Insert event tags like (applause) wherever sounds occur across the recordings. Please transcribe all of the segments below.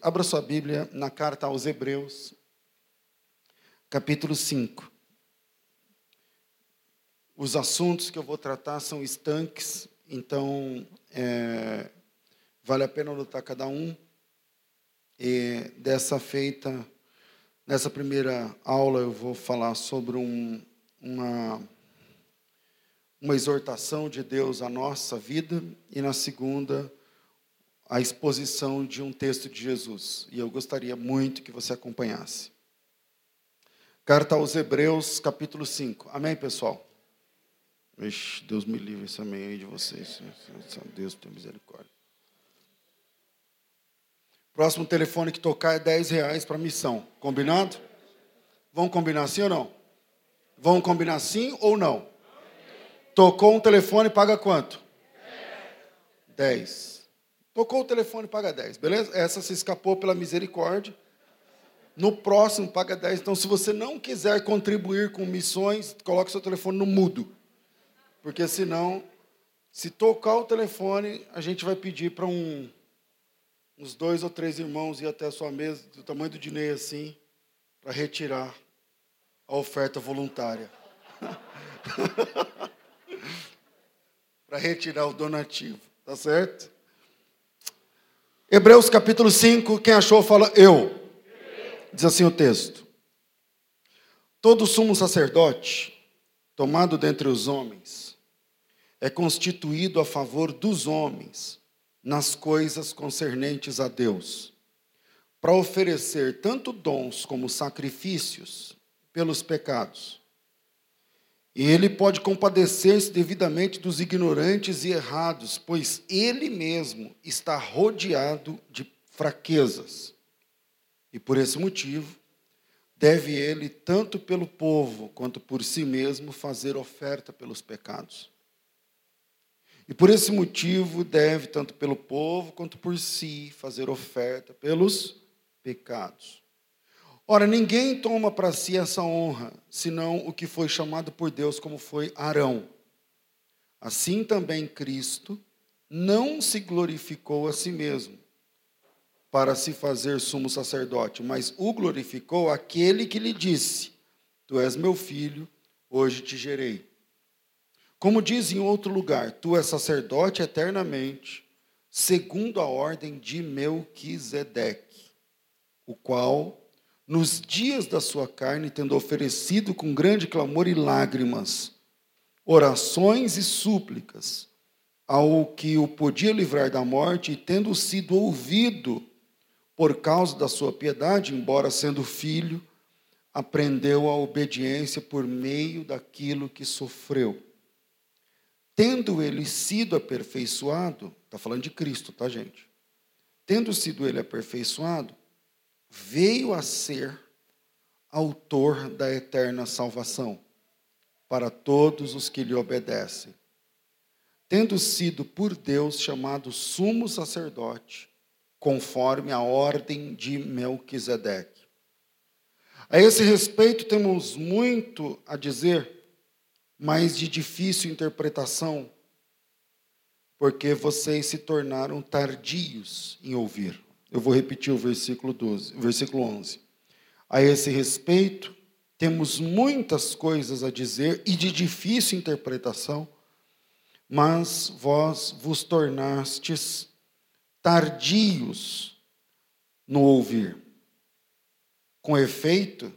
Abra sua Bíblia na carta aos Hebreus, capítulo 5. Os assuntos que eu vou tratar são estanques, então é, vale a pena anotar cada um. E dessa feita, nessa primeira aula, eu vou falar sobre um, uma, uma exortação de Deus à nossa vida, e na segunda, a exposição de um texto de Jesus. E eu gostaria muito que você acompanhasse. Carta aos Hebreus, capítulo 5. Amém, pessoal? Ixi, Deus me livre esse amém aí de vocês. Deus tem misericórdia. Próximo telefone que tocar é 10 reais para missão. Combinado? Vão combinar sim ou não? Vão combinar sim ou não? Tocou um telefone, paga quanto? 10. Tocou o telefone, paga 10, beleza? Essa se escapou pela misericórdia. No próximo, paga 10. Então, se você não quiser contribuir com missões, coloque seu telefone no mudo. Porque senão, se tocar o telefone, a gente vai pedir para um, uns dois ou três irmãos ir até a sua mesa, do tamanho do Dinei assim, para retirar a oferta voluntária. (laughs) para retirar o donativo, tá certo? Hebreus capítulo 5, quem achou fala eu. Diz assim o texto: Todo sumo sacerdote, tomado dentre os homens, é constituído a favor dos homens nas coisas concernentes a Deus, para oferecer tanto dons como sacrifícios pelos pecados. E ele pode compadecer-se devidamente dos ignorantes e errados, pois ele mesmo está rodeado de fraquezas. E por esse motivo, deve ele, tanto pelo povo quanto por si mesmo, fazer oferta pelos pecados. E por esse motivo, deve, tanto pelo povo quanto por si, fazer oferta pelos pecados. Ora, ninguém toma para si essa honra, senão o que foi chamado por Deus, como foi Arão. Assim também Cristo não se glorificou a si mesmo para se fazer sumo sacerdote, mas o glorificou aquele que lhe disse: Tu és meu filho, hoje te gerei. Como diz em outro lugar, tu és sacerdote eternamente, segundo a ordem de Melquisedeque, o qual nos dias da sua carne, tendo oferecido com grande clamor e lágrimas, orações e súplicas ao que o podia livrar da morte, e tendo sido ouvido por causa da sua piedade, embora sendo filho, aprendeu a obediência por meio daquilo que sofreu. Tendo ele sido aperfeiçoado, está falando de Cristo, tá, gente? Tendo sido ele aperfeiçoado, veio a ser autor da eterna salvação para todos os que lhe obedecem, tendo sido por Deus chamado sumo sacerdote, conforme a ordem de Melquisedeque. A esse respeito temos muito a dizer, mas de difícil interpretação, porque vocês se tornaram tardios em ouvir. Eu vou repetir o versículo 12, o versículo 11. A esse respeito, temos muitas coisas a dizer e de difícil interpretação, mas vós vos tornastes tardios no ouvir. Com efeito,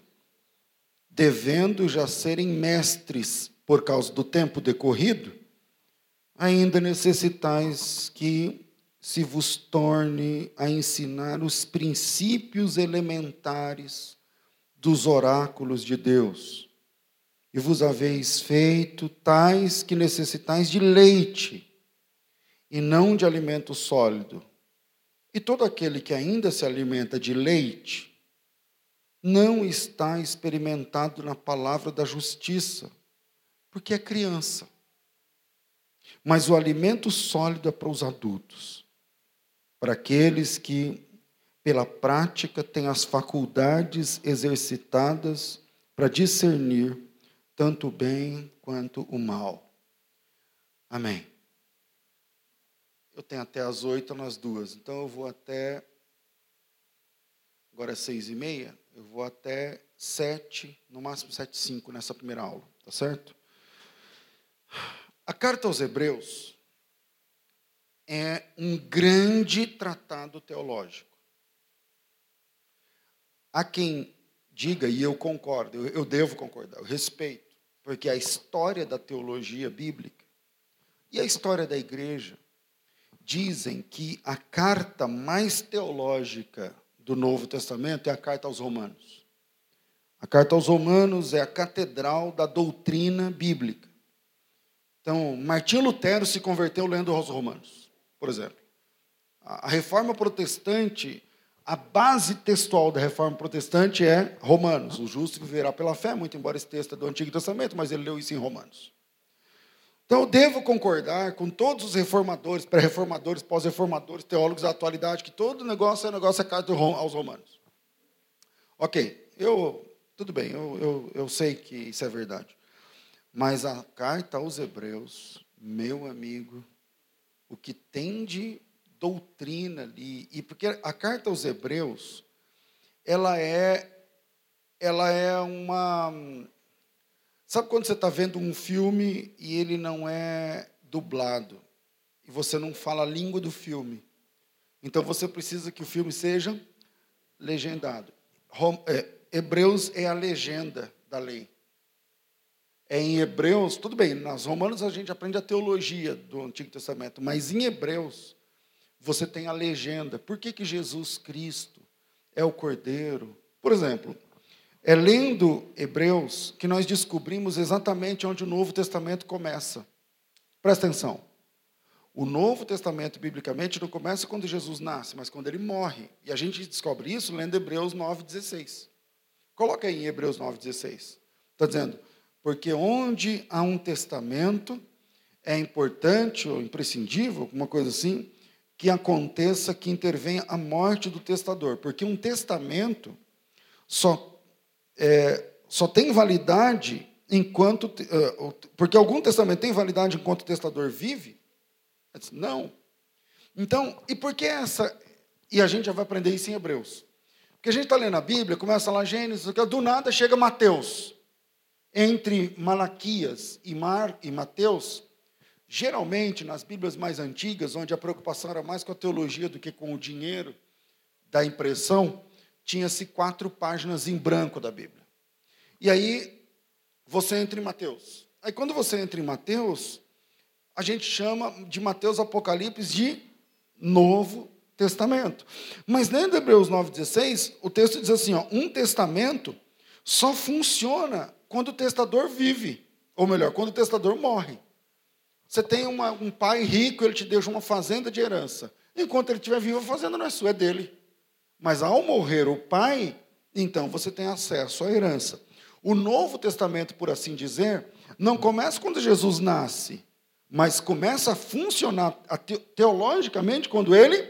devendo já serem mestres por causa do tempo decorrido, ainda necessitais que se vos torne a ensinar os princípios elementares dos oráculos de Deus. E vos haveis feito tais que necessitais de leite, e não de alimento sólido. E todo aquele que ainda se alimenta de leite, não está experimentado na palavra da justiça, porque é criança. Mas o alimento sólido é para os adultos para aqueles que, pela prática, têm as faculdades exercitadas para discernir tanto o bem quanto o mal. Amém. Eu tenho até as oito nas duas, então eu vou até agora é seis e meia, eu vou até sete, no máximo sete e cinco nessa primeira aula, tá certo? A carta aos Hebreus é um grande tratado teológico. Há quem diga, e eu concordo, eu, eu devo concordar, eu respeito, porque a história da teologia bíblica e a história da igreja dizem que a carta mais teológica do Novo Testamento é a carta aos Romanos. A carta aos Romanos é a catedral da doutrina bíblica. Então, Martinho Lutero se converteu lendo aos Romanos, por exemplo. A reforma protestante, a base textual da reforma protestante é Romanos. O justo viverá pela fé, muito embora esse texto é do Antigo Testamento, mas ele leu isso em Romanos. Então, eu devo concordar com todos os reformadores, pré-reformadores, pós-reformadores, teólogos da atualidade, que todo negócio é negócio é carta aos romanos. Ok, eu, tudo bem, eu, eu, eu sei que isso é verdade. Mas a carta aos hebreus, meu amigo, o que tem de doutrina ali, e porque a carta aos hebreus, ela é, ela é uma Sabe quando você está vendo um filme e ele não é dublado? E você não fala a língua do filme. Então você precisa que o filme seja legendado. É, Hebreus é a legenda da lei. É em Hebreus, tudo bem, nas Romanos a gente aprende a teologia do Antigo Testamento, mas em Hebreus você tem a legenda. Por que, que Jesus Cristo é o Cordeiro? Por exemplo, é lendo Hebreus que nós descobrimos exatamente onde o Novo Testamento começa. Presta atenção. O Novo Testamento, biblicamente, não começa quando Jesus nasce, mas quando ele morre. E a gente descobre isso lendo Hebreus 9,16. Coloca aí em Hebreus 9,16. Está dizendo, porque onde há um testamento, é importante ou imprescindível, alguma coisa assim, que aconteça que intervenha a morte do testador. Porque um testamento só é, só tem validade enquanto. Uh, porque algum testamento tem validade enquanto o testador vive? Disse, não. Então, e por que essa. E a gente já vai aprender isso em Hebreus. Porque a gente está lendo a Bíblia, começa lá Gênesis, do nada chega Mateus. Entre Malaquias e, Mar, e Mateus, geralmente nas Bíblias mais antigas, onde a preocupação era mais com a teologia do que com o dinheiro da impressão, tinha-se quatro páginas em branco da Bíblia. E aí você entra em Mateus. Aí quando você entra em Mateus, a gente chama de Mateus Apocalipse de Novo Testamento. Mas dentro de Hebreus 9,16, o texto diz assim: ó, um testamento só funciona quando o testador vive. Ou melhor, quando o testador morre. Você tem uma, um pai rico, ele te deixa uma fazenda de herança. Enquanto ele estiver vivo, a fazenda não é sua, é dele. Mas ao morrer o pai, então você tem acesso à herança. O Novo Testamento, por assim dizer, não começa quando Jesus nasce, mas começa a funcionar teologicamente quando ele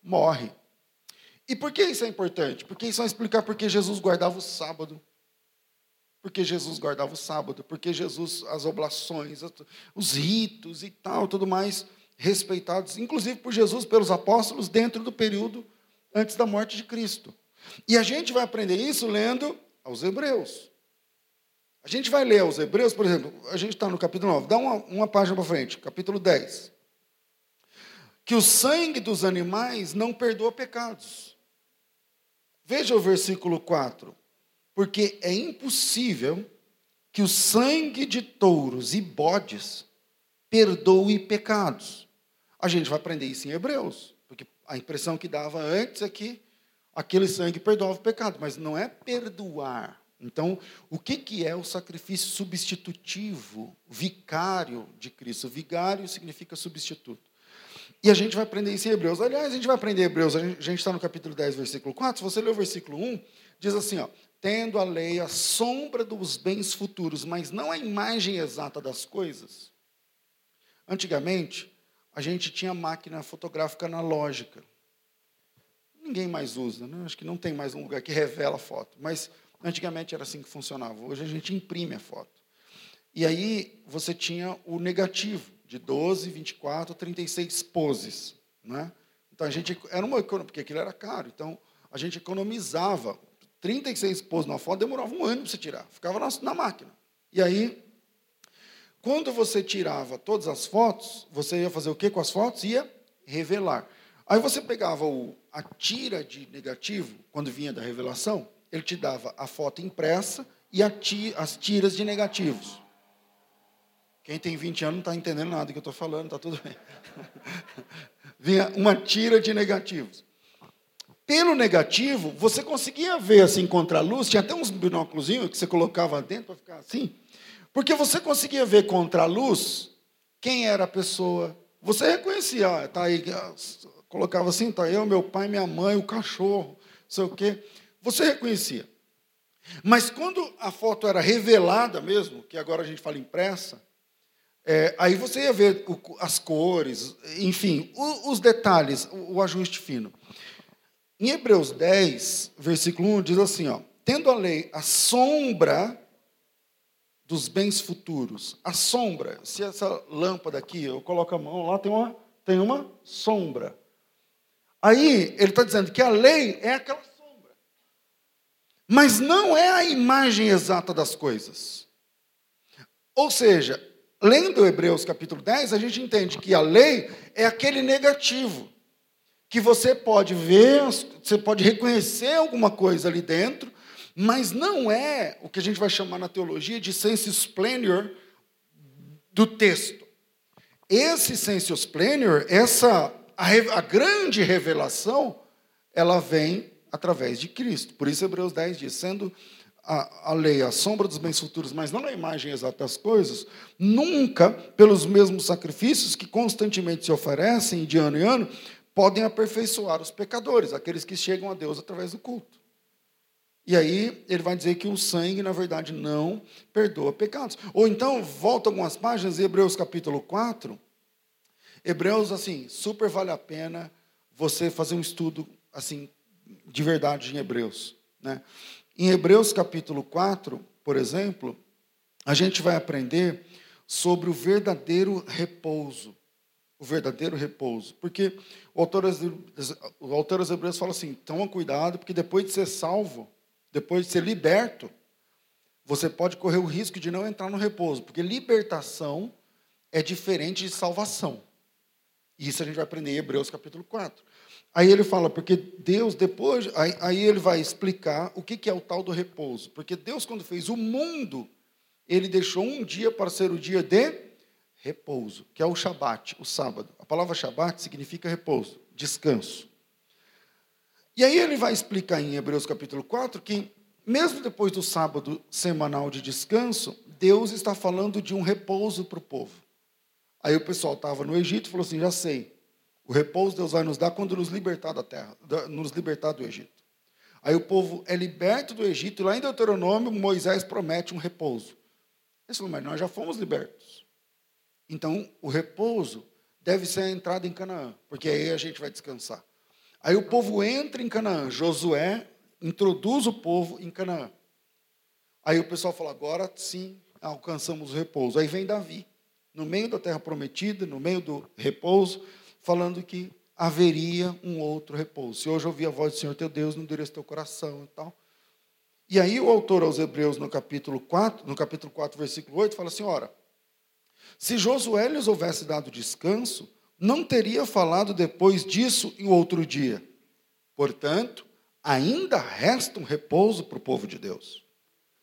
morre. E por que isso é importante? Porque isso vai explicar por que Jesus guardava o sábado. Porque Jesus guardava o sábado, porque Jesus, as oblações, os ritos e tal, tudo mais, respeitados, inclusive por Jesus, pelos apóstolos, dentro do período antes da morte de Cristo. E a gente vai aprender isso lendo aos Hebreus. A gente vai ler aos Hebreus, por exemplo, a gente está no capítulo 9, dá uma, uma página para frente, capítulo 10. Que o sangue dos animais não perdoa pecados. Veja o versículo 4. Porque é impossível que o sangue de touros e bodes perdoe pecados. A gente vai aprender isso em Hebreus. A impressão que dava antes é que aquele sangue perdoava o pecado, mas não é perdoar. Então, o que, que é o sacrifício substitutivo, vicário de Cristo? Vigário significa substituto. E a gente vai aprender isso em Hebreus. Aliás, a gente vai aprender Hebreus, a gente está no capítulo 10, versículo 4. Se você ler o versículo 1, diz assim: ó, tendo a lei a sombra dos bens futuros, mas não a imagem exata das coisas. Antigamente, a gente tinha máquina fotográfica analógica. Ninguém mais usa, né? acho que não tem mais um lugar que revela a foto. Mas antigamente era assim que funcionava. Hoje a gente imprime a foto. E aí você tinha o negativo, de 12, 24, 36 poses. Né? Então a gente era uma porque aquilo era caro. Então a gente economizava. 36 poses na foto demorava um ano para você tirar, ficava na, na máquina. E aí, quando você tirava todas as fotos, você ia fazer o que com as fotos? Ia revelar. Aí você pegava o, a tira de negativo, quando vinha da revelação, ele te dava a foto impressa e ti, as tiras de negativos. Quem tem 20 anos não está entendendo nada do que eu estou falando, está tudo bem. (laughs) Vinha uma tira de negativos. Pelo negativo, você conseguia ver assim contra a luz, tinha até uns binóculos que você colocava dentro para ficar assim, porque você conseguia ver contra a luz quem era a pessoa. Você reconhecia, está aí, colocava assim, está eu, meu pai, minha mãe, o cachorro, sei o quê. Você reconhecia. Mas quando a foto era revelada mesmo, que agora a gente fala impressa, é, aí você ia ver as cores, enfim, os detalhes, o, ajuste fino. Em Hebreus 10, versículo 1, diz assim: ó, tendo a lei a sombra dos bens futuros, a sombra, se essa lâmpada aqui, eu coloco a mão lá, tem uma, tem uma sombra. Aí ele está dizendo que a lei é aquela sombra, mas não é a imagem exata das coisas. Ou seja, lendo Hebreus capítulo 10, a gente entende que a lei é aquele negativo, que você pode ver, você pode reconhecer alguma coisa ali dentro, mas não é o que a gente vai chamar na teologia de sensus plenior do texto. Esse sensus plenior, essa a, a grande revelação, ela vem através de Cristo. Por isso Hebreus 10 diz, sendo a, a lei, a sombra dos bens futuros, mas não a imagem exata das coisas, nunca, pelos mesmos sacrifícios que constantemente se oferecem de ano em ano, podem aperfeiçoar os pecadores, aqueles que chegam a Deus através do culto. E aí ele vai dizer que o sangue, na verdade, não perdoa pecados. Ou então, volta algumas páginas, Hebreus capítulo 4. Hebreus, assim, super vale a pena você fazer um estudo, assim, de verdade em Hebreus. Né? Em Hebreus capítulo 4, por exemplo, a gente vai aprender sobre o verdadeiro repouso. O verdadeiro repouso. Porque o autor, o autor Hebreus fala assim: toma cuidado, porque depois de ser salvo, depois de ser liberto, você pode correr o risco de não entrar no repouso, porque libertação é diferente de salvação. Isso a gente vai aprender em Hebreus capítulo 4. Aí ele fala, porque Deus depois, aí, aí, ele vai explicar o que, que é o tal do repouso. Porque Deus, quando fez o mundo, ele deixou um dia para ser o dia de repouso, que é o Shabat, o sábado. A palavra Shabat significa repouso, descanso. E aí ele vai explicar em Hebreus capítulo 4 que, mesmo depois do sábado semanal de descanso, Deus está falando de um repouso para o povo. Aí o pessoal estava no Egito e falou assim: já sei, o repouso Deus vai nos dar quando nos libertar da terra, nos libertar do Egito. Aí o povo é liberto do Egito, e lá em Deuteronômio, Moisés promete um repouso. Ele falou, mas nós já fomos libertos. Então, o repouso deve ser a entrada em Canaã, porque aí a gente vai descansar. Aí o povo entra em Canaã, Josué introduz o povo em Canaã. Aí o pessoal fala, agora sim alcançamos o repouso. Aí vem Davi, no meio da terra prometida, no meio do repouso, falando que haveria um outro repouso. Se hoje ouvir a voz do Senhor teu Deus, não endurece teu coração e tal. E aí o autor aos Hebreus, no capítulo 4, no capítulo 4, versículo 8, fala assim, ora, se Josué lhes houvesse dado descanso, não teria falado depois disso em outro dia. Portanto, ainda resta um repouso para o povo de Deus.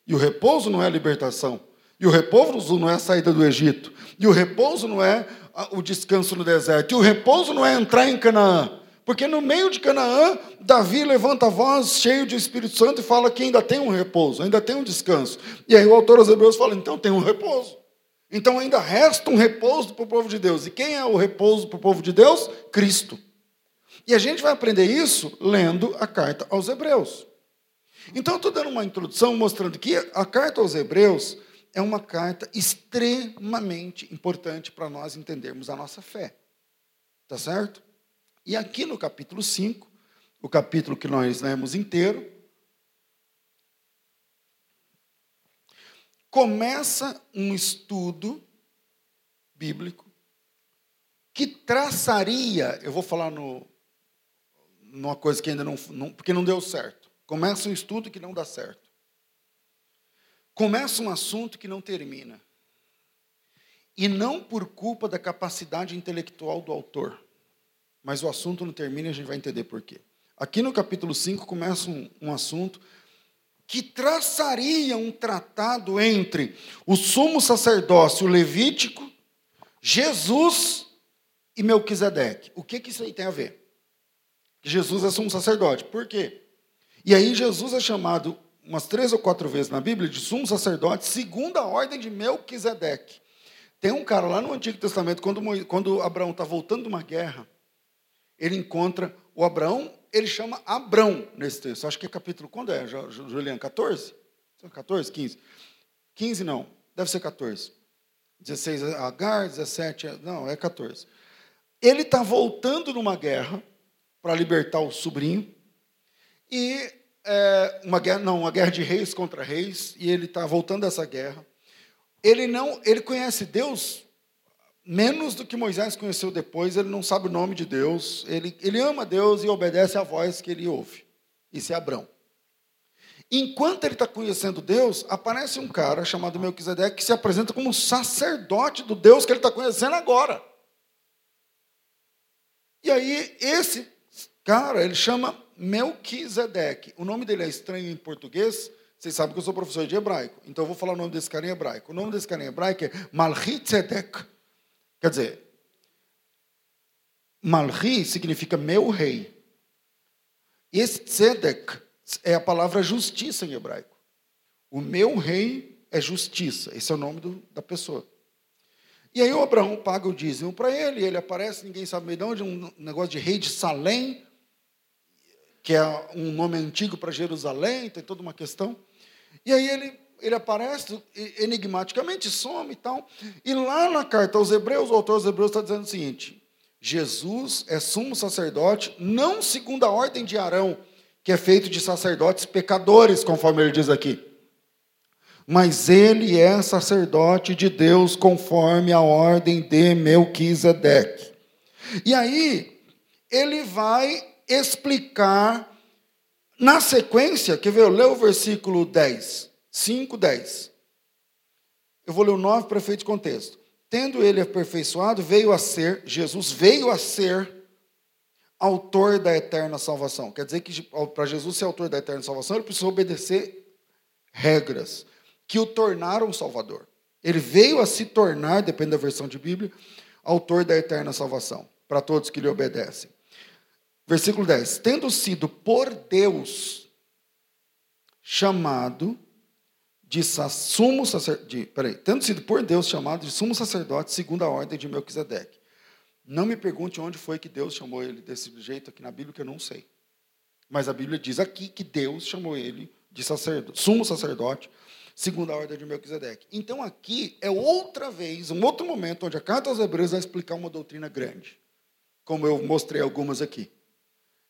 E o repouso não é a libertação. E o repouso não é a saída do Egito. E o repouso não é o descanso no deserto. E o repouso não é entrar em Canaã. Porque no meio de Canaã, Davi levanta a voz cheio de Espírito Santo e fala que ainda tem um repouso, ainda tem um descanso. E aí o autor aos Hebreus fala: então tem um repouso. Então ainda resta um repouso para o povo de Deus. E quem é o repouso para o povo de Deus? Cristo. E a gente vai aprender isso lendo a carta aos Hebreus. Então, eu estou dando uma introdução mostrando que a carta aos Hebreus é uma carta extremamente importante para nós entendermos a nossa fé. Tá certo? E aqui no capítulo 5, o capítulo que nós lemos inteiro, começa um estudo bíblico que traçaria, eu vou falar no, numa coisa que ainda não, não. Porque não deu certo. Começa um estudo que não dá certo. Começa um assunto que não termina. E não por culpa da capacidade intelectual do autor. Mas o assunto não termina e a gente vai entender por quê. Aqui no capítulo 5 começa um, um assunto que traçaria um tratado entre o sumo sacerdócio levítico, Jesus e Melquisedeque. O que, que isso aí tem a ver? Jesus é sumo sacerdote. Por quê? E aí Jesus é chamado umas três ou quatro vezes na Bíblia de sumo sacerdote, segundo a ordem de Melquisedeque. Tem um cara lá no Antigo Testamento, quando, quando Abraão está voltando de uma guerra, ele encontra o Abraão, ele chama Abrão nesse texto. Acho que é capítulo, quando é, Juliano? 14? 14, 15? 15 não, deve ser 14. 16 é Agar, 17, é, não, é 14. Ele está voltando numa guerra para libertar o sobrinho, e é, uma guerra, não, uma guerra de reis contra reis, e ele está voltando dessa guerra. Ele não, ele conhece Deus menos do que Moisés conheceu depois, ele não sabe o nome de Deus, ele, ele ama Deus e obedece à voz que ele ouve. Isso é Abrão. Enquanto ele está conhecendo Deus, aparece um cara chamado Melquisedeque que se apresenta como sacerdote do Deus que ele está conhecendo agora. E aí, esse cara, ele chama Melquisedeque. O nome dele é estranho em português. Vocês sabem que eu sou professor de hebraico, então eu vou falar o nome desse cara em hebraico. O nome desse cara em hebraico é Malchizedek. Quer dizer, Malri significa meu rei. Esse tzedek é a palavra justiça em hebraico. O meu rei é justiça. Esse é o nome do, da pessoa. E aí o Abraão paga o dízimo para ele, ele aparece, ninguém sabe meio de onde, um negócio de rei de Salém, que é um nome antigo para Jerusalém, tem toda uma questão. E aí ele ele aparece enigmaticamente, some e tal. E lá na carta aos Hebreus, o autor aos Hebreus está dizendo o seguinte: Jesus é sumo sacerdote, não segundo a ordem de Arão, que é feito de sacerdotes pecadores, conforme ele diz aqui. Mas ele é sacerdote de Deus conforme a ordem de Melquisedeque. E aí, ele vai explicar, na sequência, quer ver, lê o versículo 10. 5, 10. Eu vou ler o 9 para efeito de contexto. Tendo ele aperfeiçoado, veio a ser, Jesus veio a ser autor da eterna salvação. Quer dizer que para Jesus ser autor da eterna salvação, ele precisou obedecer regras que o tornaram Salvador. Ele veio a se tornar, depende da versão de Bíblia, autor da eterna salvação, para todos que lhe obedecem. Versículo 10: Tendo sido por Deus chamado de sumo sacerdote, peraí, tendo sido por Deus chamado de sumo sacerdote segundo a ordem de Melquisedeque. Não me pergunte onde foi que Deus chamou ele desse jeito aqui na Bíblia, que eu não sei. Mas a Bíblia diz aqui que Deus chamou ele de sacerdote, sumo sacerdote, segundo a ordem de Melquisedeque. Então aqui é outra vez, um outro momento onde a carta aos Hebreus vai explicar uma doutrina grande, como eu mostrei algumas aqui.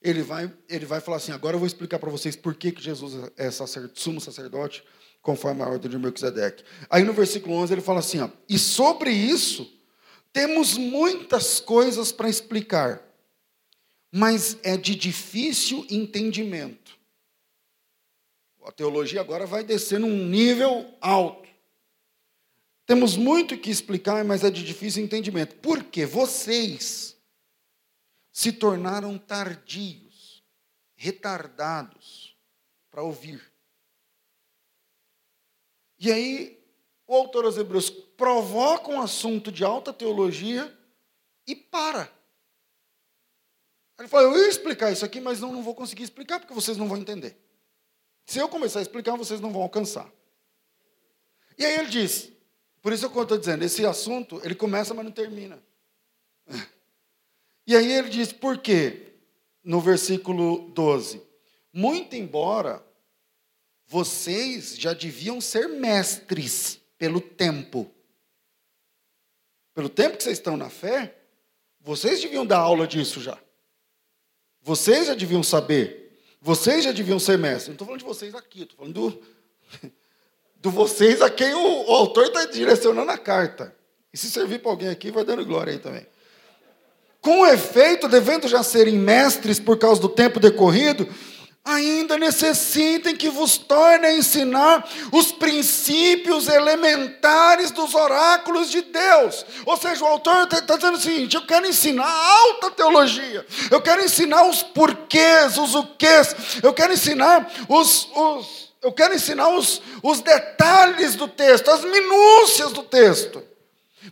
Ele vai, ele vai falar assim: agora eu vou explicar para vocês por que, que Jesus é sacerdote, sumo sacerdote conforme a ordem de Melquisedeque. Aí no versículo 11 ele fala assim, ó, e sobre isso temos muitas coisas para explicar, mas é de difícil entendimento. A teologia agora vai descer num nível alto. Temos muito que explicar, mas é de difícil entendimento. Porque vocês se tornaram tardios, retardados para ouvir. E aí, o autor aos Hebreus provoca um assunto de alta teologia e para. Ele fala: Eu ia explicar isso aqui, mas não, não vou conseguir explicar porque vocês não vão entender. Se eu começar a explicar, vocês não vão alcançar. E aí ele diz: Por isso é eu estou dizendo, esse assunto, ele começa, mas não termina. (laughs) E aí ele diz: Por quê? No versículo 12: Muito embora vocês já deviam ser mestres pelo tempo. Pelo tempo que vocês estão na fé, vocês deviam dar aula disso já. Vocês já deviam saber. Vocês já deviam ser mestres. Não estou falando de vocês aqui, estou falando do, (laughs) do vocês a quem o, o autor está direcionando a carta. E se servir para alguém aqui, vai dando glória aí também. Com efeito, devendo já serem mestres por causa do tempo decorrido, ainda necessitem que vos torne a ensinar os princípios elementares dos oráculos de Deus. Ou seja, o autor está tá dizendo o seguinte: eu quero ensinar alta teologia, eu quero ensinar os porquês, os o quês, eu quero ensinar os, os eu quero ensinar os, os detalhes do texto, as minúcias do texto.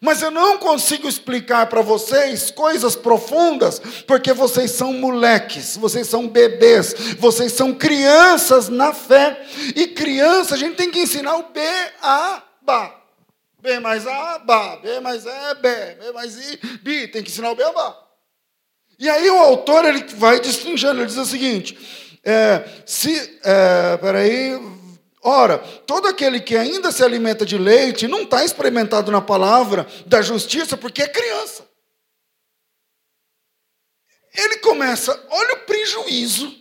Mas eu não consigo explicar para vocês coisas profundas, porque vocês são moleques, vocês são bebês, vocês são crianças na fé. E criança, a gente tem que ensinar o B, A, Bá. B mais A, Bá. B mais E, B. B mais I, B. Tem que ensinar o B, A, Bá. E aí o autor ele vai destrinchando, ele diz o seguinte: é, se, é, peraí, Ora, todo aquele que ainda se alimenta de leite não está experimentado na palavra da justiça porque é criança. Ele começa, olha o prejuízo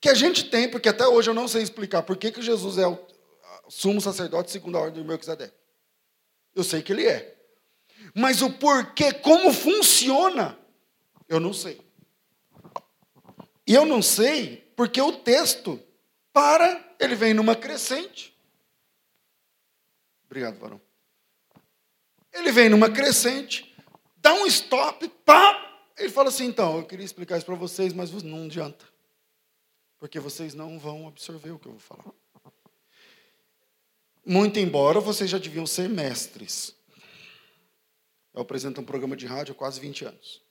que a gente tem, porque até hoje eu não sei explicar por que, que Jesus é o sumo sacerdote segundo a ordem do Melquisedeque. Eu sei que ele é. Mas o porquê, como funciona, eu não sei. E eu não sei porque o texto para ele vem numa crescente. Obrigado, varão. Ele vem numa crescente, dá um stop, pá! Ele fala assim: então, eu queria explicar isso para vocês, mas não adianta. Porque vocês não vão absorver o que eu vou falar. Muito embora vocês já deviam ser mestres. Eu apresento um programa de rádio há quase 20 anos.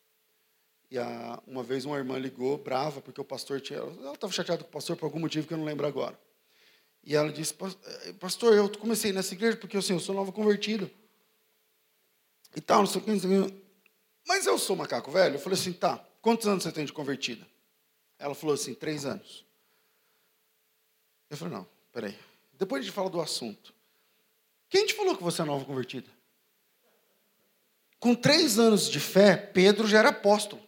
E a, uma vez uma irmã ligou, brava, porque o pastor tinha. Ela estava chateada com o pastor por algum motivo que eu não lembro agora. E ela disse, eh, pastor, eu comecei nessa igreja porque assim, eu sou nova convertida. E tal, não sei o que, não sei o que. Mas eu sou macaco velho. Eu falei assim, tá, quantos anos você tem de convertida? Ela falou assim, três anos. Eu falei, não, peraí. Depois de falar do assunto. Quem te falou que você é nova convertida? Com três anos de fé, Pedro já era apóstolo.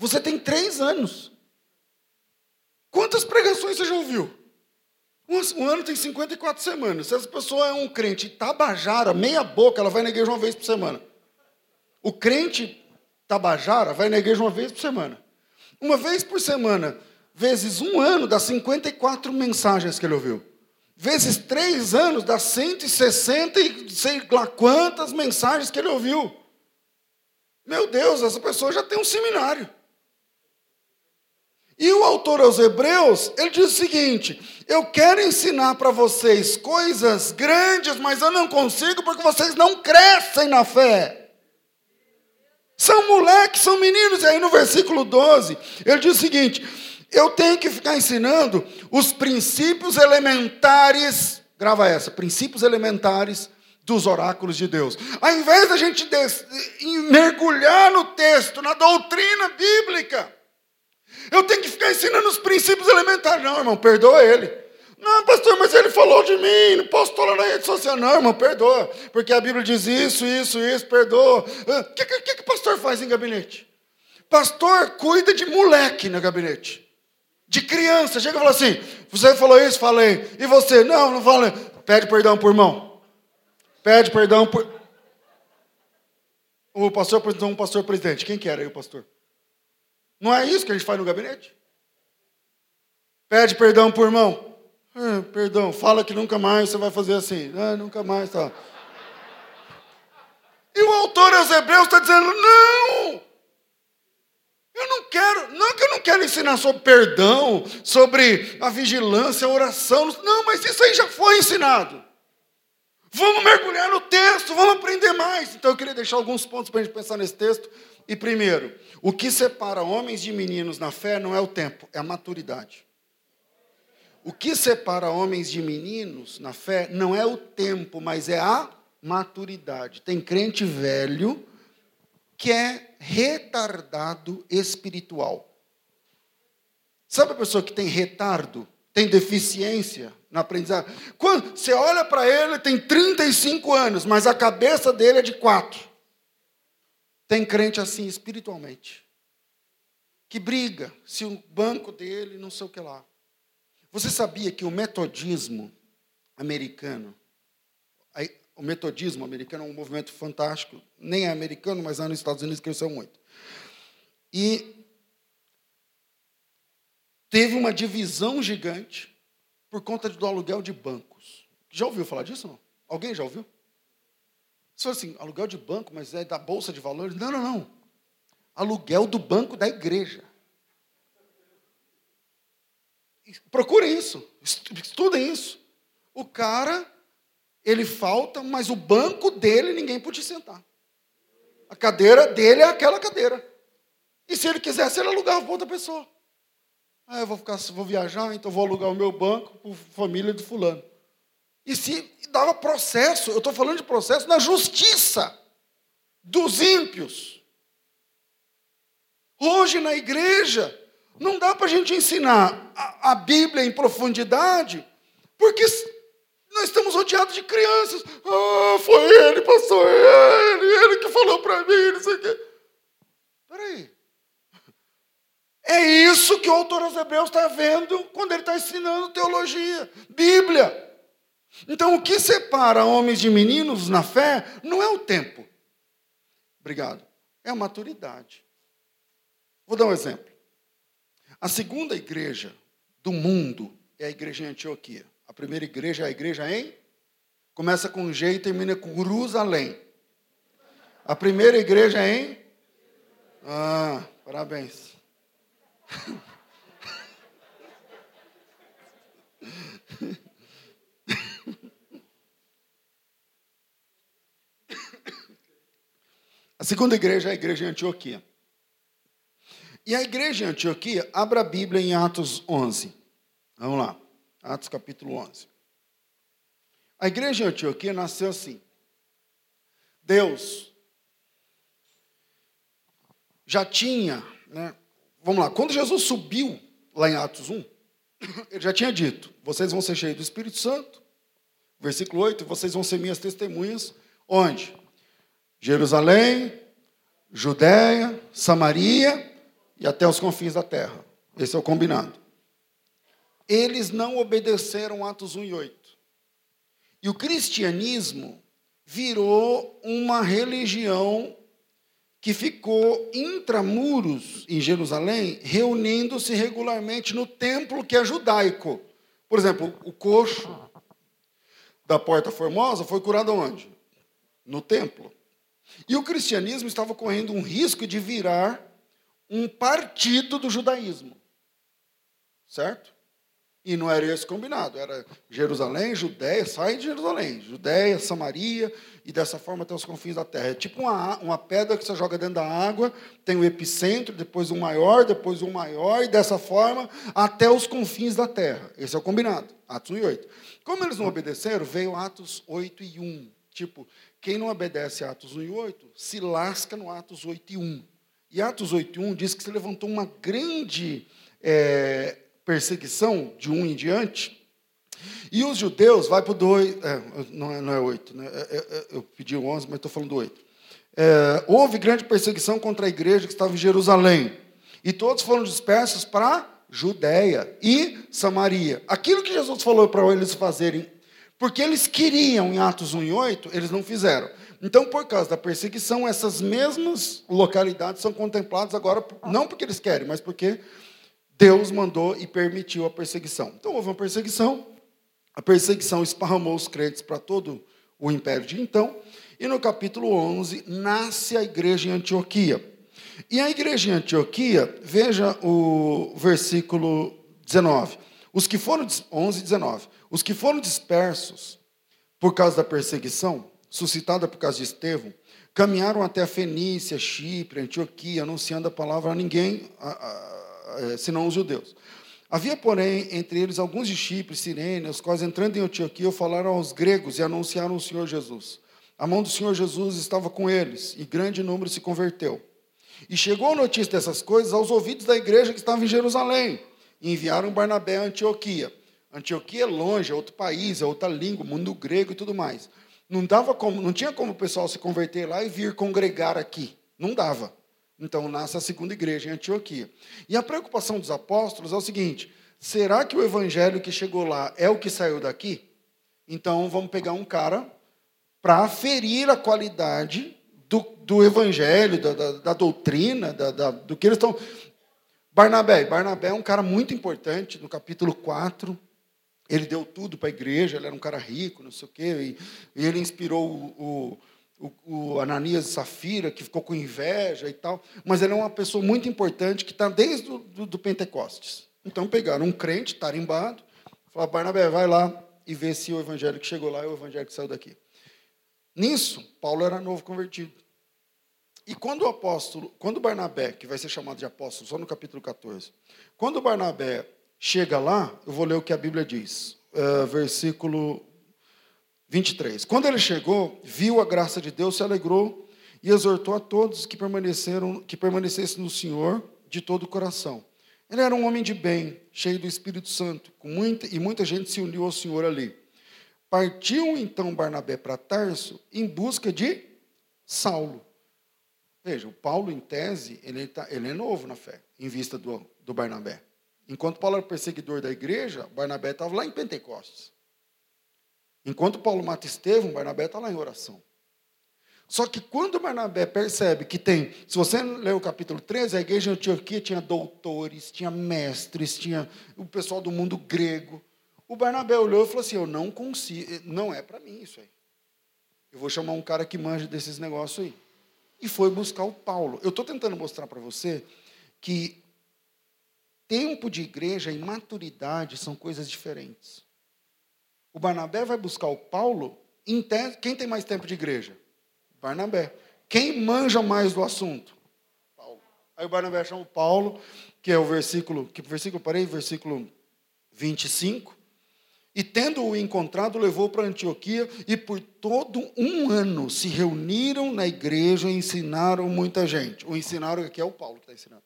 Você tem três anos. Quantas pregações você já ouviu? Um ano tem 54 semanas. Se essa pessoa é um crente tabajara, meia boca, ela vai na igreja uma vez por semana. O crente tabajara vai na igreja uma vez por semana. Uma vez por semana, vezes um ano, dá 54 mensagens que ele ouviu. Vezes três anos, dá 160 e sei lá quantas mensagens que ele ouviu. Meu Deus, essa pessoa já tem um seminário. E o autor aos Hebreus, ele diz o seguinte: Eu quero ensinar para vocês coisas grandes, mas eu não consigo porque vocês não crescem na fé. São moleques, são meninos. E aí no versículo 12, ele diz o seguinte: Eu tenho que ficar ensinando os princípios elementares, grava essa, princípios elementares dos oráculos de Deus. Ao invés da gente mergulhar no texto, na doutrina bíblica, eu tenho que ficar ensinando os princípios elementares. Não, irmão, perdoa ele. Não, pastor, mas ele falou de mim, não posso falar na rede social. Não, irmão, perdoa. Porque a Bíblia diz isso, isso, isso, perdoa. O ah, que, que, que pastor faz em gabinete? Pastor cuida de moleque no gabinete. De criança. Chega e fala assim: você falou isso? Falei. E você? Não, não falei. Pede perdão por irmão. Pede perdão por. O pastor apresentou um pastor presidente. Quem que era aí o pastor? Não é isso que a gente faz no gabinete? Pede perdão por irmão. É, perdão, fala que nunca mais você vai fazer assim. É, nunca mais, tá. E o autor aos Hebreus está dizendo: não! Eu não quero, não que eu não quero ensinar sobre perdão, sobre a vigilância, a oração. Não, mas isso aí já foi ensinado. Vamos mergulhar no texto, vamos aprender mais. Então eu queria deixar alguns pontos para a gente pensar nesse texto. E primeiro, o que separa homens de meninos na fé não é o tempo, é a maturidade. O que separa homens de meninos na fé não é o tempo, mas é a maturidade. Tem crente velho que é retardado espiritual. Sabe a pessoa que tem retardo, tem deficiência na aprendizagem? Quando você olha para ele, tem 35 anos, mas a cabeça dele é de 4. Tem crente assim espiritualmente, que briga se o banco dele não sei o que lá. Você sabia que o metodismo americano, o metodismo americano é um movimento fantástico, nem é americano, mas lá nos Estados Unidos cresceu muito. E teve uma divisão gigante por conta do aluguel de bancos. Já ouviu falar disso? Não? Alguém já ouviu? Você fala assim, aluguel de banco, mas é da Bolsa de Valores? Não, não, não. Aluguel do banco da igreja. Procurem isso, estudem isso. O cara, ele falta, mas o banco dele ninguém podia sentar. A cadeira dele é aquela cadeira. E se ele quisesse, ele alugava para outra pessoa. Ah, eu vou ficar, vou viajar, então vou alugar o meu banco para a família do fulano. E se dava processo, eu estou falando de processo na justiça dos ímpios. Hoje na igreja, não dá para a gente ensinar a, a, Bíblia em profundidade, porque nós estamos rodeados de crianças. Ah, foi ele, passou ele, ele que falou para mim, não sei o quê. Peraí. É isso que o autor aos Hebreus está vendo quando ele está ensinando teologia, Bíblia. Então, o que separa homens de meninos na fé não é o tempo. Obrigado. É a maturidade. Vou dar um exemplo. A segunda igreja do mundo é a igreja em Antioquia. A primeira igreja é a igreja em? Começa com G e termina com Jerusalém. A primeira igreja é em? Ah, parabéns. (laughs) A segunda igreja é a igreja em Antioquia. E a igreja em Antioquia, abra a Bíblia em Atos 11. Vamos lá. Atos capítulo 11. A igreja em Antioquia nasceu assim. Deus já tinha, né? Vamos lá, quando Jesus subiu lá em Atos 1, (coughs) ele já tinha dito: vocês vão ser cheios do Espírito Santo, versículo 8, vocês vão ser minhas testemunhas, onde? Jerusalém, Judéia, Samaria e até os confins da terra. Esse é o combinado. Eles não obedeceram Atos 1 e 8. E o cristianismo virou uma religião que ficou intramuros em Jerusalém, reunindo-se regularmente no templo que é judaico. Por exemplo, o coxo da Porta Formosa foi curado onde? No templo. E o cristianismo estava correndo um risco de virar um partido do judaísmo. Certo? E não era esse combinado, era Jerusalém, Judéia, sai de Jerusalém, Judéia, Samaria, e dessa forma até os confins da terra. É tipo uma, uma pedra que você joga dentro da água, tem o epicentro, depois um maior, depois um maior, e dessa forma até os confins da terra. Esse é o combinado, Atos 1 e 8. Como eles não obedeceram, veio Atos 8 e 1. Tipo, quem não obedece a Atos 1 e 8 se lasca no Atos 8 e 1. E Atos 8 e 1 diz que se levantou uma grande é, perseguição de um em diante. E os judeus, vai para o 2, é, não, é, não é 8, né? É, é, é, eu pedi o 11, mas estou falando do 8. É, houve grande perseguição contra a igreja que estava em Jerusalém. E todos foram dispersos para Judéia e Samaria. Aquilo que Jesus falou para eles fazerem porque eles queriam em Atos 1 e 8, eles não fizeram. Então, por causa da perseguição, essas mesmas localidades são contempladas agora, não porque eles querem, mas porque Deus mandou e permitiu a perseguição. Então, houve uma perseguição, a perseguição esparramou os crentes para todo o império de então, e no capítulo 11 nasce a igreja em Antioquia. E a igreja em Antioquia, veja o versículo 19. Os que foram 11 19. Os que foram dispersos por causa da perseguição, suscitada por causa de Estevão, caminharam até a Fenícia, Chipre, Antioquia, anunciando a palavra a ninguém, a, a, a, é, senão os judeus. Havia, porém, entre eles alguns de Chipre, Sirene, os quais, entrando em Antioquia, falaram aos gregos e anunciaram o Senhor Jesus. A mão do Senhor Jesus estava com eles, e grande número se converteu. E chegou a notícia dessas coisas aos ouvidos da igreja que estava em Jerusalém, e enviaram Barnabé a Antioquia. Antioquia é longe, é outro país, é outra língua, mundo grego e tudo mais. Não dava como, não tinha como o pessoal se converter lá e vir congregar aqui. Não dava. Então nasce a segunda igreja em Antioquia. E a preocupação dos apóstolos é o seguinte: será que o evangelho que chegou lá é o que saiu daqui? Então vamos pegar um cara para aferir a qualidade do, do evangelho, da, da, da doutrina, da, da, do que eles estão. Barnabé. Barnabé é um cara muito importante, no capítulo 4. Ele deu tudo para a igreja, ele era um cara rico, não sei o quê, e, e ele inspirou o, o, o, Ananias e Safira, que ficou com inveja e tal. Mas ele é uma pessoa muito importante que está desde o do, do Pentecostes. Então pegaram um crente tarimbado, falaram, Barnabé, vai lá e vê se o evangelho que chegou lá é o evangelho que saiu daqui. Nisso, Paulo era novo convertido. E quando o apóstolo, quando Barnabé, que vai ser chamado de apóstolo, só no capítulo 14, quando Barnabé chega lá, eu vou ler o que a Bíblia diz, uh, versículo 23. Quando ele chegou, viu a graça de Deus, se alegrou e exortou a todos que permaneceram, que permanecessem no Senhor de todo o coração. Ele era um homem de bem, cheio do Espírito Santo, muita, e muita gente se uniu ao Senhor ali. Partiu então Barnabé para Tarso em busca de Saulo. Veja, o Paulo, em tese, ele, tá, ele é novo na fé, em vista do, do Barnabé. Enquanto Paulo era perseguidor da igreja, Barnabé estava lá em Pentecostes. Enquanto Paulo mata Estevão, Barnabé está lá em oração. Só que quando Barnabé percebe que tem, se você ler o capítulo 13, a igreja de Antioquia tinha doutores, tinha mestres, tinha o pessoal do mundo grego. O Barnabé olhou e falou assim: Eu não consigo, não é para mim isso aí. Eu vou chamar um cara que manja desses negócios aí. E foi buscar o Paulo. Eu estou tentando mostrar para você que tempo de igreja e maturidade são coisas diferentes. O Barnabé vai buscar o Paulo. Quem tem mais tempo de igreja? Barnabé. Quem manja mais do assunto? Paulo. Aí o Barnabé chama o Paulo, que é o versículo, que versículo parei? Versículo 25. E tendo-o encontrado, levou para Antioquia, e por todo um ano se reuniram na igreja e ensinaram muita gente. O ensinaram aqui é o Paulo que está ensinando.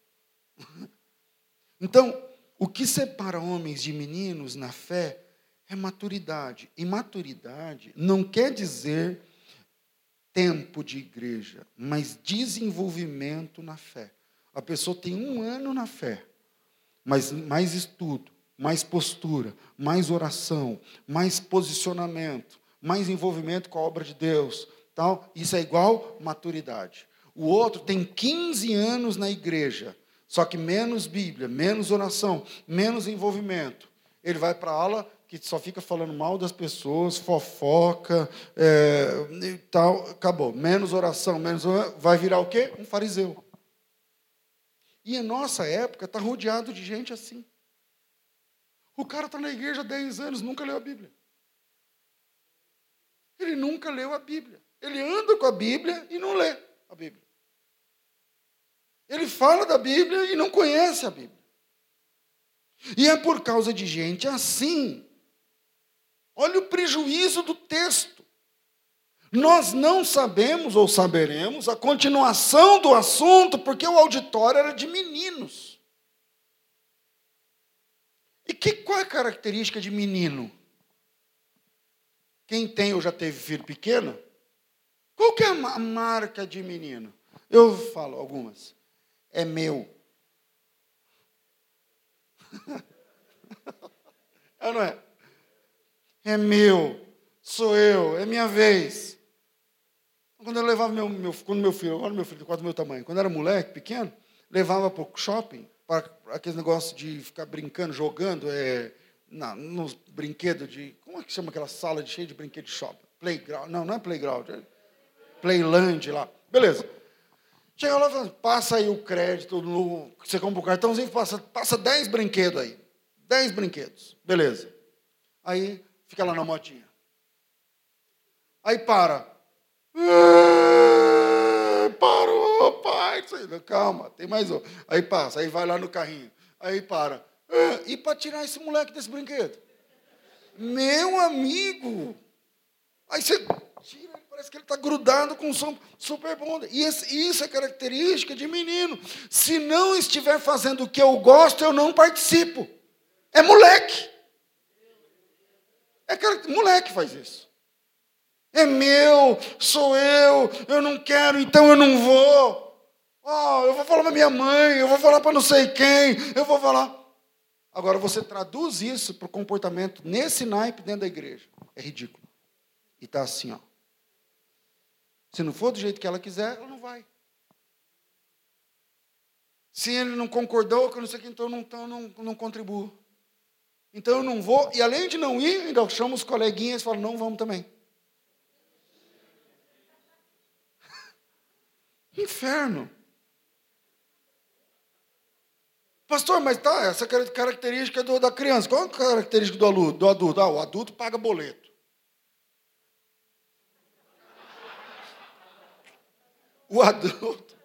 Então, o que separa homens de meninos na fé é maturidade. E maturidade não quer dizer tempo de igreja, mas desenvolvimento na fé. A pessoa tem um ano na fé, mas mais estudo, mais postura, mais oração, mais posicionamento, mais envolvimento com a obra de Deus, tal. Isso é igual maturidade. O outro tem 15 anos na igreja, só que menos Bíblia, menos oração, menos envolvimento. Ele vai para a aula que só fica falando mal das pessoas, fofoca, é, e tal, acabou. Menos oração, menos vai virar o quê? Um fariseu. E a nossa época está rodeado de gente assim. O cara está na igreja há 10 anos, nunca leu a Bíblia. Ele nunca leu a Bíblia. Ele anda com a Bíblia e não lê a Bíblia. Ele fala da Bíblia e não conhece a Bíblia. E é por causa de gente assim. Olha o prejuízo do texto. Nós não sabemos ou saberemos a continuação do assunto, porque o auditório era de meninos. E que, qual é a característica de menino? Quem tem ou já teve filho pequeno? Qual que é a marca de menino? Eu falo algumas. É meu. (laughs) é não é? É meu. Sou eu. É minha vez. Quando eu levava meu, meu, quando meu filho, olha meu filho, quase do meu tamanho, quando era moleque, pequeno, levava para o shopping, para aquele negócio de ficar brincando, jogando, é, na, nos brinquedos de. Como é que chama aquela sala de, cheia de brinquedos de shopping? Playground. Não, não é playground, é playland lá. Beleza. Chega lá e fala, passa aí o crédito, no, você compra o cartãozinho, passa, passa 10 brinquedos aí. 10 brinquedos. Beleza. Aí fica lá na motinha. Aí para. Parou, pai. Calma, tem mais um. Aí passa, aí vai lá no carrinho. Aí para. E para tirar esse moleque desse brinquedo? Meu amigo. Aí você tira, parece que ele está grudado com super bom. E isso é característica de menino. Se não estiver fazendo o que eu gosto, eu não participo. É moleque. É moleque faz isso. É meu, sou eu, eu não quero, então eu não vou. Oh, eu vou falar para minha mãe, eu vou falar para não sei quem, eu vou falar. Agora você traduz isso para o comportamento nesse naipe dentro da igreja. É ridículo. E está assim, ó. Se não for do jeito que ela quiser, ela não vai. Se ele não concordou com não sei o que, então não, então não, não contribuo. Então eu não vou, e além de não ir, ainda chamo os coleguinhas e falo, não vamos também. (laughs) Inferno. Pastor, mas tá, essa característica do, da criança. Qual é a característica do? Do adulto? Ah, o adulto paga boleto. O adulto,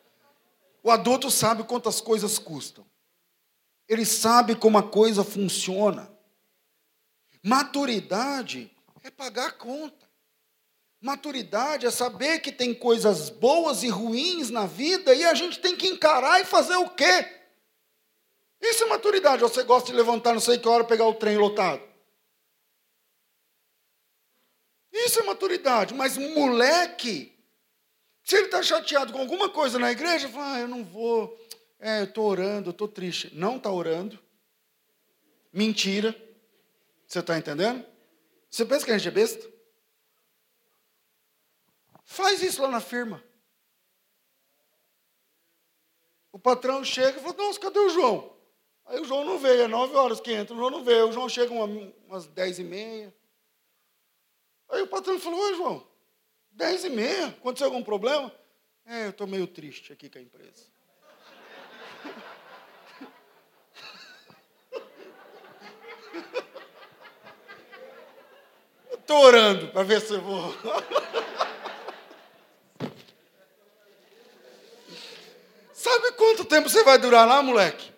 o adulto sabe quantas coisas custam. Ele sabe como a coisa funciona. Maturidade é pagar a conta. Maturidade é saber que tem coisas boas e ruins na vida e a gente tem que encarar e fazer o quê? Isso é maturidade. Você gosta de levantar não sei que hora pegar o trem lotado. Isso é maturidade. Mas moleque, se ele está chateado com alguma coisa na igreja, fala, ah, eu não vou, é, eu estou orando, eu estou triste. Não está orando. Mentira. Você está entendendo? Você pensa que a gente é besta? Faz isso lá na firma. O patrão chega e fala, nossa, cadê o João? Aí o João não veio, é nove horas que entra, o João não veio. O João chega uma, umas dez e meia. Aí o patrão falou, oi João, dez e meia, aconteceu algum problema? É, eu estou meio triste aqui com a empresa. (laughs) Estou orando para ver se eu vou. (laughs) Sabe quanto tempo você vai durar lá, moleque?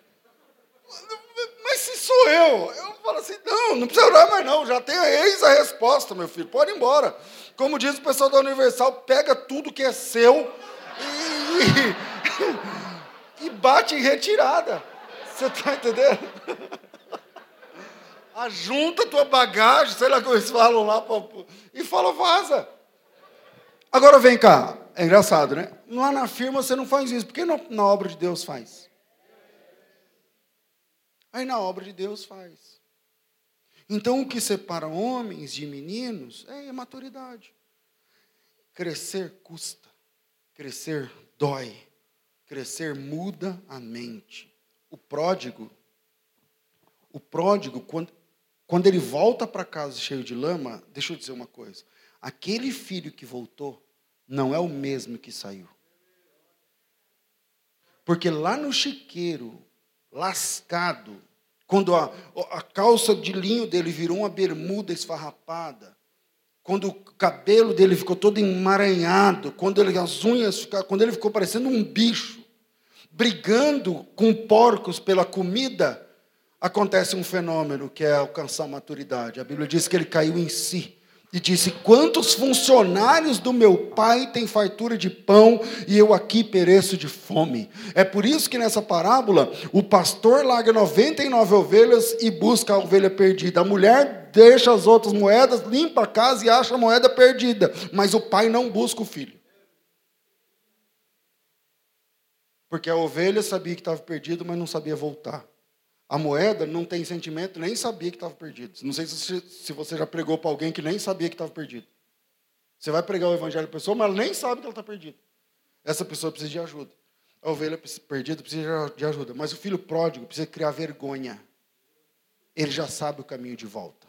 Sou eu. Eu falo assim, não, não precisa orar mais não, já tem eis a resposta, meu filho, pode ir embora. Como diz o pessoal da Universal, pega tudo que é seu e, e (laughs) bate em retirada. Você está entendendo? (laughs) Ajunta tua bagagem, sei lá como eles falam lá, e fala, vaza. Agora vem cá, é engraçado, né? Lá na firma você não faz isso, por que na obra de Deus faz? Aí na obra de Deus faz. Então o que separa homens de meninos é a maturidade. Crescer custa, crescer dói, crescer muda a mente. O pródigo, o pródigo, quando, quando ele volta para casa cheio de lama, deixa eu dizer uma coisa: aquele filho que voltou não é o mesmo que saiu. Porque lá no chiqueiro, lascado, quando a, a calça de linho dele virou uma bermuda esfarrapada, quando o cabelo dele ficou todo emaranhado, quando ele, as unhas ficaram, quando ele ficou parecendo um bicho, brigando com porcos pela comida, acontece um fenômeno que é alcançar maturidade. A Bíblia diz que ele caiu em si e disse: Quantos funcionários do meu pai têm fartura de pão e eu aqui pereço de fome? É por isso que nessa parábola o pastor larga 99 ovelhas e busca a ovelha perdida. A mulher deixa as outras moedas, limpa a casa e acha a moeda perdida, mas o pai não busca o filho. Porque a ovelha sabia que estava perdido, mas não sabia voltar. A moeda não tem sentimento, nem sabia que estava perdido. Não sei se, você já pregou para alguém que nem sabia que estava perdido. Você vai pregar o evangelho para pessoa, mas ela nem sabe que ela está perdida. Essa pessoa precisa de ajuda. A ovelha perdida precisa de ajuda. Mas o filho pródigo precisa criar vergonha. Ele já sabe o caminho de volta.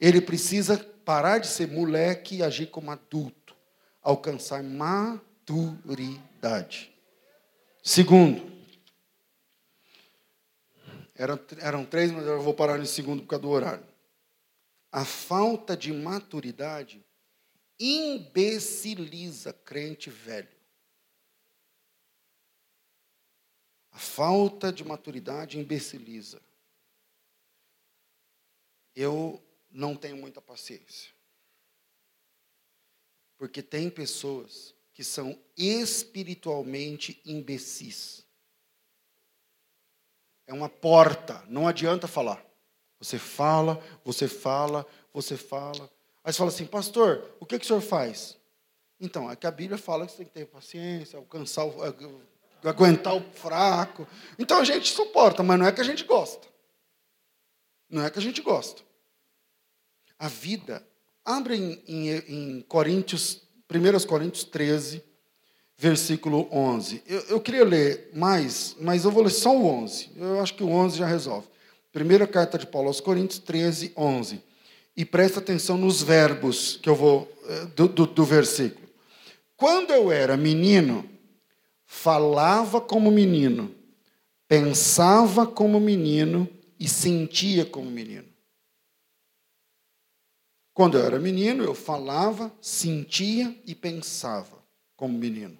Ele precisa parar de ser moleque e agir como adulto. Alcançar maturidade. Segundo, eram, eram três, mas eu vou parar no segundo por causa do horário. A falta de maturidade imbeciliza crente velho. A falta de maturidade imbeciliza. Eu não tenho muita paciência. Porque tem pessoas que são espiritualmente imbecis é uma porta, não adianta falar. Você fala, você fala, você fala. Aí você fala assim, pastor, o que, que o senhor faz? Então, é que a Bíblia fala que você tem que ter paciência, alcançar o, aguentar o fraco. Então a gente suporta, mas não é que a gente gosta. Não é que a gente gosta. A vida, abre em, em, em Coríntios 1 Coríntios 13, versículo 11. Eu, eu, queria ler mais, mas eu vou ler só o 11. Eu acho que o 11 já resolve. Primeira carta de Paulo aos Coríntios 13, 11. E presta atenção nos verbos que eu vou eh, do, do, do versículo. Quando eu era menino, falava como menino, pensava como menino e sentia como menino. Quando eu era menino, eu falava, sentia e pensava como menino.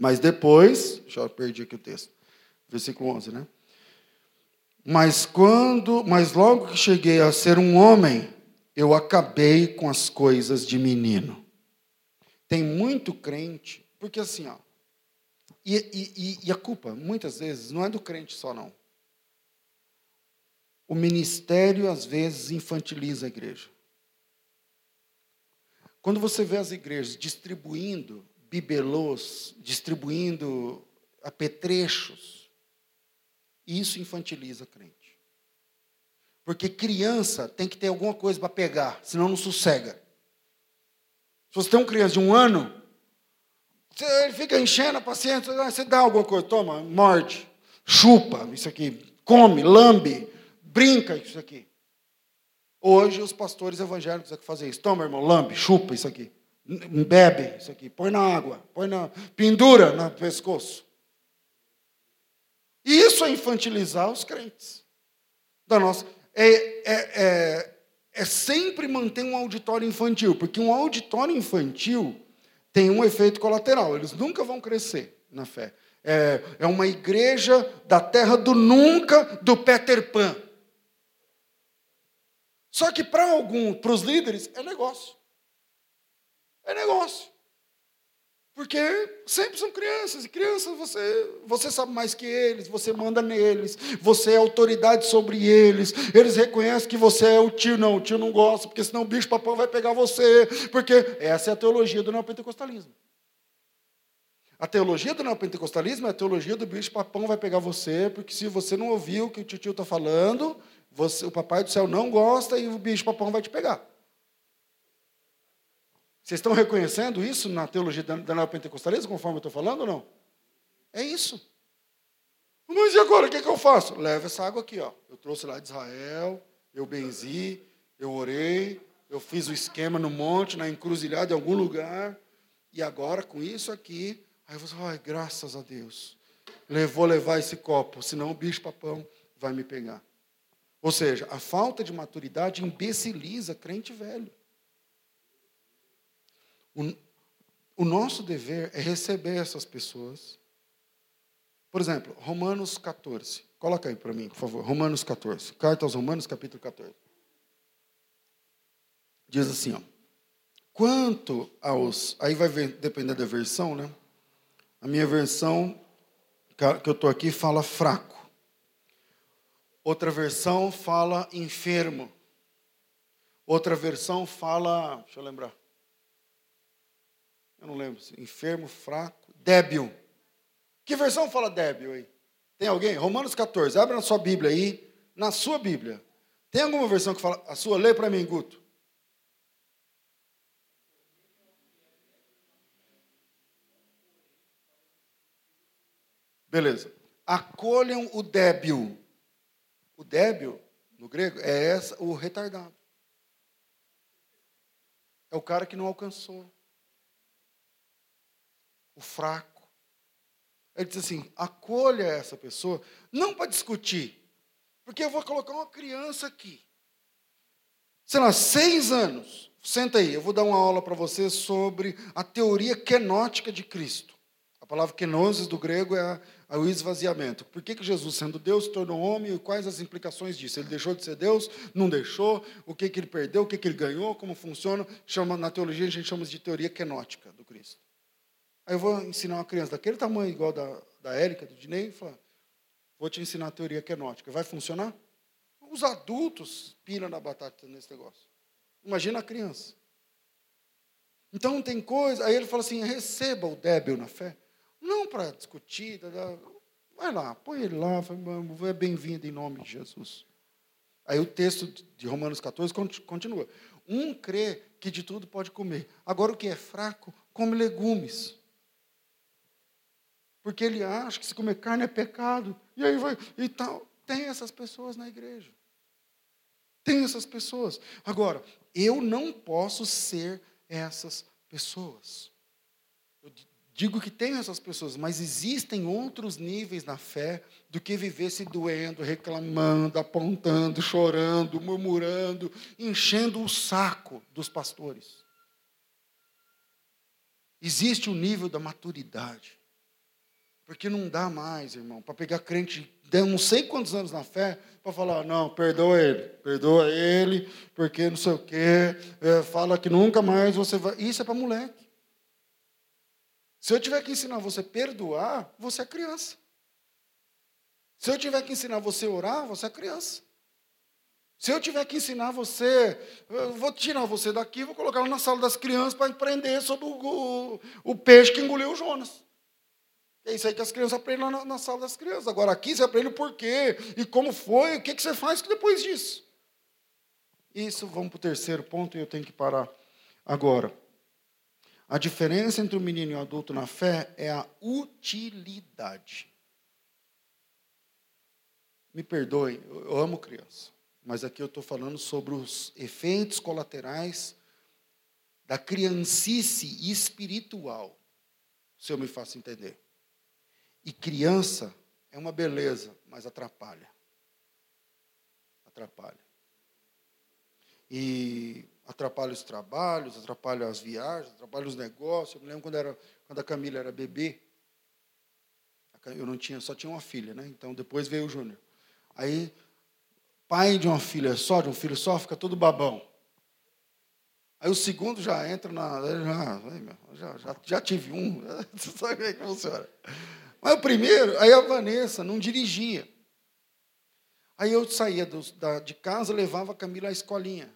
Mas depois, já perdi aqui o texto, versículo 11, né? Mas quando, mas logo que cheguei a ser um homem, eu acabei com as coisas de menino. Tem muito crente, porque assim, ó, e, e, e a culpa, muitas vezes, não é do crente só, não. O ministério, às vezes, infantiliza a igreja. Quando você vê as igrejas distribuindo bibelôs, distribuindo apetrechos. Isso infantiliza crente. Porque criança tem que ter alguma coisa para pegar, senão não sossega. Se você tem um criança de um ano, ele fica enchendo a paciência, você dá alguma coisa, toma, morde, chupa isso aqui, come, lambe, brinca isso aqui. Hoje os pastores evangélicos é que fazem isso. Toma, irmão, lambe, chupa isso aqui bebe isso aqui, põe na água, põe na pendura no pescoço. Isso é infantilizar os crentes. Da nossa é, é, é, é sempre manter um auditório infantil, porque um auditório infantil tem um efeito colateral. Eles nunca vão crescer na fé. É, é uma igreja da terra do nunca do Peter Pan. Só que para alguns, para os líderes, é negócio. É negócio. Porque sempre são crianças, e crianças você, você sabe mais que eles, você manda neles, você é autoridade sobre eles, eles reconhecem que você é o tio, não, o tio não gosta, porque senão o bicho papão vai pegar você, porque essa é a teologia do neopentecostalismo. A teologia do neopentecostalismo é a teologia do bicho papão vai pegar você, porque se você não ouviu o que o tio está falando, você, o papai do céu não gosta e o bicho papão vai te pegar. Vocês estão reconhecendo isso na teologia da neopentecostalismo, conforme eu estou falando ou não? É isso. Mas e agora, o que, é que eu faço? Leva essa água aqui, ó. Eu trouxe lá de Israel, eu benzi, eu orei, eu fiz o esquema no monte, na encruzilhada, em algum lugar. E agora, com isso aqui, aí você vai, graças a Deus. Vou levar esse copo, senão o bicho papão vai me pegar. Ou seja, a falta de maturidade imbeciliza crente velho. O, o nosso dever é receber essas pessoas. Por exemplo, Romanos 14. Coloca aí para mim, por favor. Romanos 14. Carta aos Romanos, capítulo 14. Diz assim, ó. Quanto aos. Aí vai depender da versão, né? A minha versão, que eu estou aqui, fala fraco. Outra versão fala enfermo. Outra versão fala. Deixa eu lembrar. Eu não lembro. Enfermo, fraco, débil. Que versão fala débil aí? Tem alguém? Romanos 14. Abre na sua Bíblia aí. Na sua Bíblia. Tem alguma versão que fala. A sua, lê para mim, Guto. Beleza. Acolham o débil. O débil, no grego, é essa, o retardado. É o cara que não alcançou o fraco. Ele diz assim: acolha essa pessoa, não para discutir, porque eu vou colocar uma criança aqui, sei lá, seis anos. Senta aí, eu vou dar uma aula para você sobre a teoria kenótica de Cristo. A palavra kenosis do grego é a, o esvaziamento. Por que, que Jesus, sendo Deus, se tornou homem e quais as implicações disso? Ele deixou de ser Deus? Não deixou? O que, que ele perdeu? O que, que ele ganhou? Como funciona? Chama, na teologia a gente chama de teoria kenótica do Cristo. Aí eu vou ensinar uma criança daquele tamanho, igual da, da Érica, do Dinei, e falar, vou te ensinar a teoria kenótica. Vai funcionar? Os adultos piram na batata nesse negócio. Imagina a criança. Então tem coisa. Aí ele fala assim: receba o débil na fé. Não para discutir. Vai lá, põe ele lá, é bem-vindo em nome de Jesus. Aí o texto de Romanos 14 continua. Um crê que de tudo pode comer. Agora, o que é fraco, come legumes. Porque ele acha que se comer carne é pecado. E aí vai. E tal. Tem essas pessoas na igreja. Tem essas pessoas. Agora, eu não posso ser essas pessoas. Eu digo que tenho essas pessoas, mas existem outros níveis na fé do que viver se doendo, reclamando, apontando, chorando, murmurando, enchendo o saco dos pastores. Existe o nível da maturidade. Porque não dá mais, irmão, para pegar crente de não sei quantos anos na fé, para falar, não, perdoa ele, perdoa ele, porque não sei o quê, é, fala que nunca mais você vai. Isso é para moleque. Se eu tiver que ensinar você a perdoar, você é criança. Se eu tiver que ensinar você a orar, você é criança. Se eu tiver que ensinar você, eu vou tirar você daqui, vou colocar na sala das crianças para aprender sobre o, o, o peixe que engoliu o Jonas. É isso aí que as crianças aprendem lá na, na sala das crianças. Agora aqui você aprende o porquê e como foi, o que, que você faz depois disso. Isso, vamos para o terceiro ponto e eu tenho que parar agora. A diferença entre o menino e o adulto na fé é a utilidade. Me perdoe, eu amo criança, mas aqui eu estou falando sobre os efeitos colaterais da criancice espiritual, se eu me faço entender. E criança é uma beleza, mas atrapalha. Atrapalha. E atrapalha os trabalhos, atrapalha as viagens, atrapalha os negócios. Eu me lembro quando, era, quando a Camila era bebê. Eu não tinha, só tinha uma filha, né? Então depois veio o Júnior. Aí, pai de uma filha só, de um filho só, fica todo babão. Aí o segundo já entra na. Já, já, já, tive um, (laughs) sabe como é que funciona. Mas o primeiro, aí a Vanessa não dirigia. Aí eu saía do, da, de casa, levava a Camila à escolinha.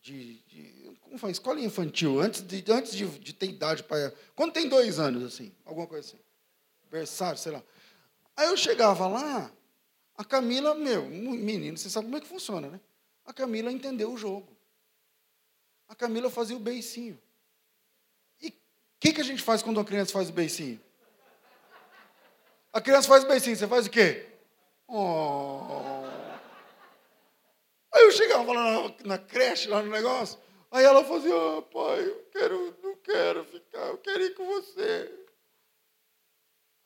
De, de, como faz? Escolinha infantil, antes de, antes de, de ter idade para. Quando tem dois anos, assim, alguma coisa assim. Berçário, sei lá. Aí eu chegava lá, a Camila, meu, menino, você sabe como é que funciona, né? A Camila entendeu o jogo. A Camila fazia o beicinho. E o que, que a gente faz quando uma criança faz o beicinho? A criança faz beicinho, você faz o quê? Oh. Aí eu chegava lá na, na, creche, lá no negócio, aí ela fazia, oh, pai, eu quero, não quero ficar, eu quero ir com você.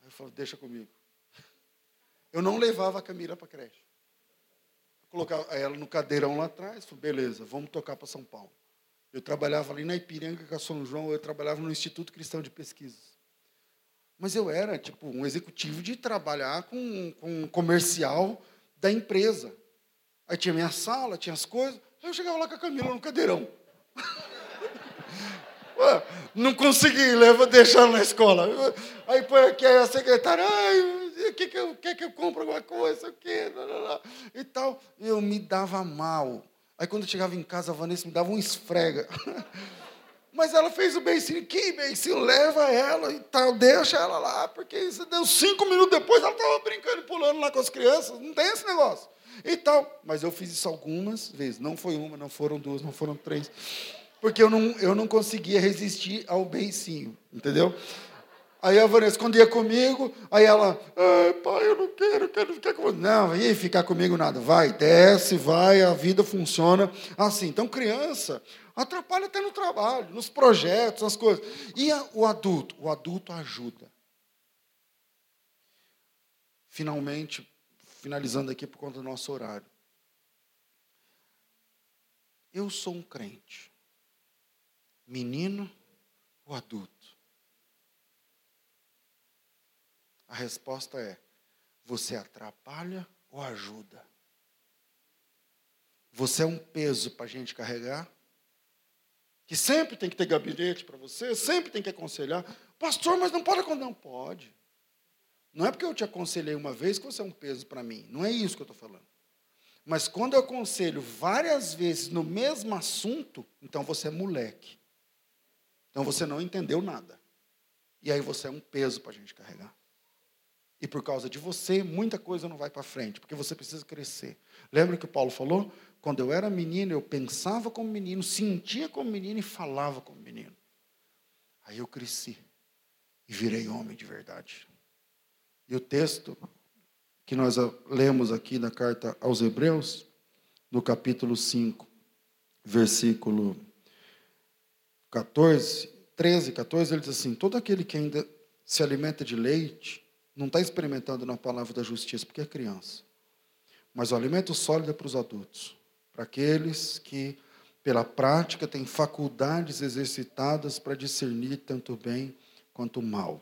Aí eu falei, deixa comigo. Eu não levava a Camila para a creche. Colocava ela no cadeirão lá atrás, falei, beleza, vamos tocar para São Paulo. Eu trabalhava ali na Ipiranga, com a São João, eu trabalhava no Instituto Cristão de Pesquisas. Mas eu era, tipo, um executivo de trabalhar com, com um comercial da empresa. Aí tinha minha sala, tinha as coisas. Aí eu chegava lá com a Camila no cadeirão. (laughs) Ué, não consegui leva, deixar na escola. Aí põe aqui a secretária, ai, quer que, eu, quer que eu compre alguma coisa, o quê? E tal. Eu me dava mal. Aí quando eu chegava em casa, a Vanessa me dava um esfrega. (laughs) Mas ela fez o beicinho, que beicinho, leva ela e tal, deixa ela lá, porque isso deu cinco minutos depois, ela estava brincando e pulando lá com as crianças, não tem esse negócio. E tal. Mas eu fiz isso algumas vezes, não foi uma, não foram duas, não foram três. Porque eu não, eu não conseguia resistir ao beicinho, entendeu? Aí a Vanessa, quando ia comigo, aí ela, ai, pai, eu não quero, quero ficar com você. Não, ia ficar comigo nada. Vai, desce, vai, a vida funciona assim. Então, criança, Atrapalha até no trabalho, nos projetos, nas coisas. E a, o adulto? O adulto ajuda. Finalmente, finalizando aqui por conta do nosso horário. Eu sou um crente. Menino ou adulto? A resposta é: você atrapalha ou ajuda? Você é um peso para a gente carregar? que sempre tem que ter gabinete para você, sempre tem que aconselhar. Pastor, mas não pode Não pode. Não é porque eu te aconselhei uma vez que você é um peso para mim. Não é isso que eu estou falando. Mas quando eu aconselho várias vezes no mesmo assunto, então você é moleque. Então você não entendeu nada. E aí você é um peso para a gente carregar. E por causa de você, muita coisa não vai para frente, porque você precisa crescer. Lembra que o Paulo falou? quando eu era menino, eu pensava como menino, sentia como menino e falava como menino. Aí eu cresci e virei homem de verdade. E o texto que nós lemos aqui na carta aos Hebreus, no capítulo 5, versículo 14, 13, 14, ele diz assim: Todo aquele que ainda se alimenta de leite não está experimentando na palavra da justiça, porque é criança. Mas o alimento sólido é para os adultos, para aqueles que, pela prática, têm faculdades exercitadas para discernir tanto bem quanto mal.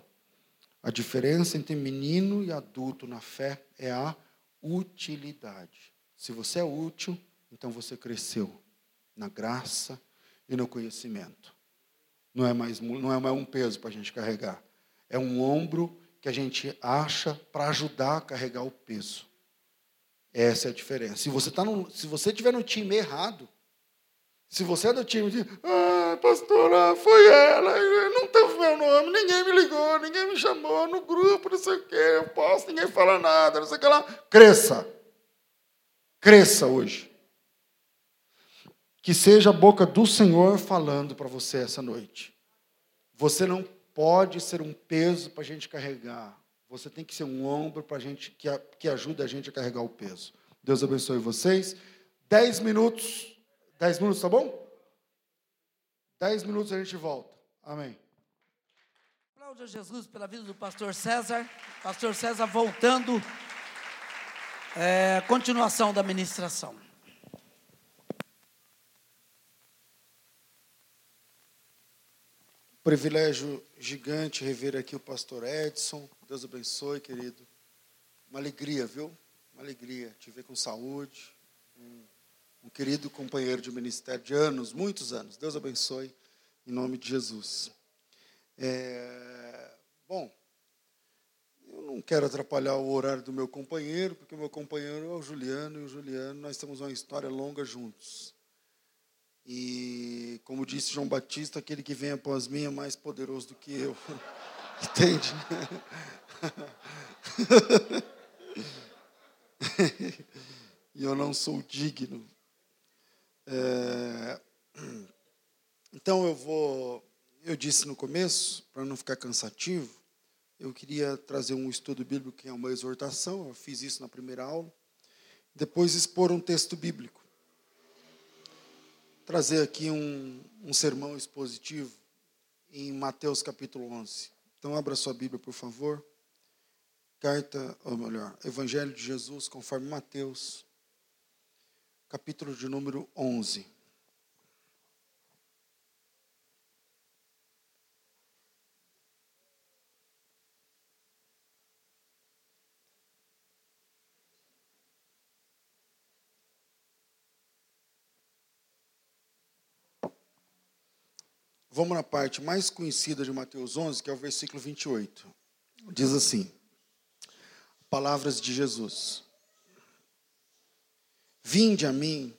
A diferença entre menino e adulto na fé é a utilidade. Se você é útil, então você cresceu na graça e no conhecimento. Não é mais, não é mais um peso para a gente carregar. É um ombro que a gente acha para ajudar a carregar o peso. Essa é a diferença. Se você tá no, se você estiver no time errado, se você é do time de, ah, pastora, foi ela, não teve meu nome, ninguém me ligou, ninguém me chamou no grupo, não sei o quê, eu posso, ninguém fala nada, não sei o que lá. Cresça. Cresça hoje. Que seja a boca do Senhor falando para você essa noite. Você não pode ser um peso para a gente carregar. Você tem que ser um ombro para a gente que, que ajuda a gente a carregar o peso. Deus abençoe vocês. Dez minutos. Dez minutos, tá bom? Dez minutos a gente volta. Amém. Aplaude a Jesus pela vida do pastor César. Pastor César voltando. É, continuação da ministração. Privilégio gigante rever aqui o pastor Edson. Deus abençoe, querido. Uma alegria, viu? Uma alegria te ver com saúde. Um, um querido companheiro de ministério de anos, muitos anos. Deus abençoe, em nome de Jesus. É, bom, eu não quero atrapalhar o horário do meu companheiro, porque o meu companheiro é o Juliano, e o Juliano, nós temos uma história longa juntos. E, como disse João Batista, aquele que vem após mim é mais poderoso do que eu. (laughs) Entende? (laughs) e eu não sou digno. É... Então eu vou. Eu disse no começo, para não ficar cansativo, eu queria trazer um estudo bíblico que é uma exortação. Eu fiz isso na primeira aula. Depois expor um texto bíblico trazer aqui um, um sermão expositivo em Mateus capítulo 11. Então, abra sua Bíblia, por favor. Carta, ou melhor, Evangelho de Jesus, conforme Mateus, capítulo de número 11. Vamos na parte mais conhecida de Mateus 11, que é o versículo 28. Diz assim: Palavras de Jesus. Vinde a mim,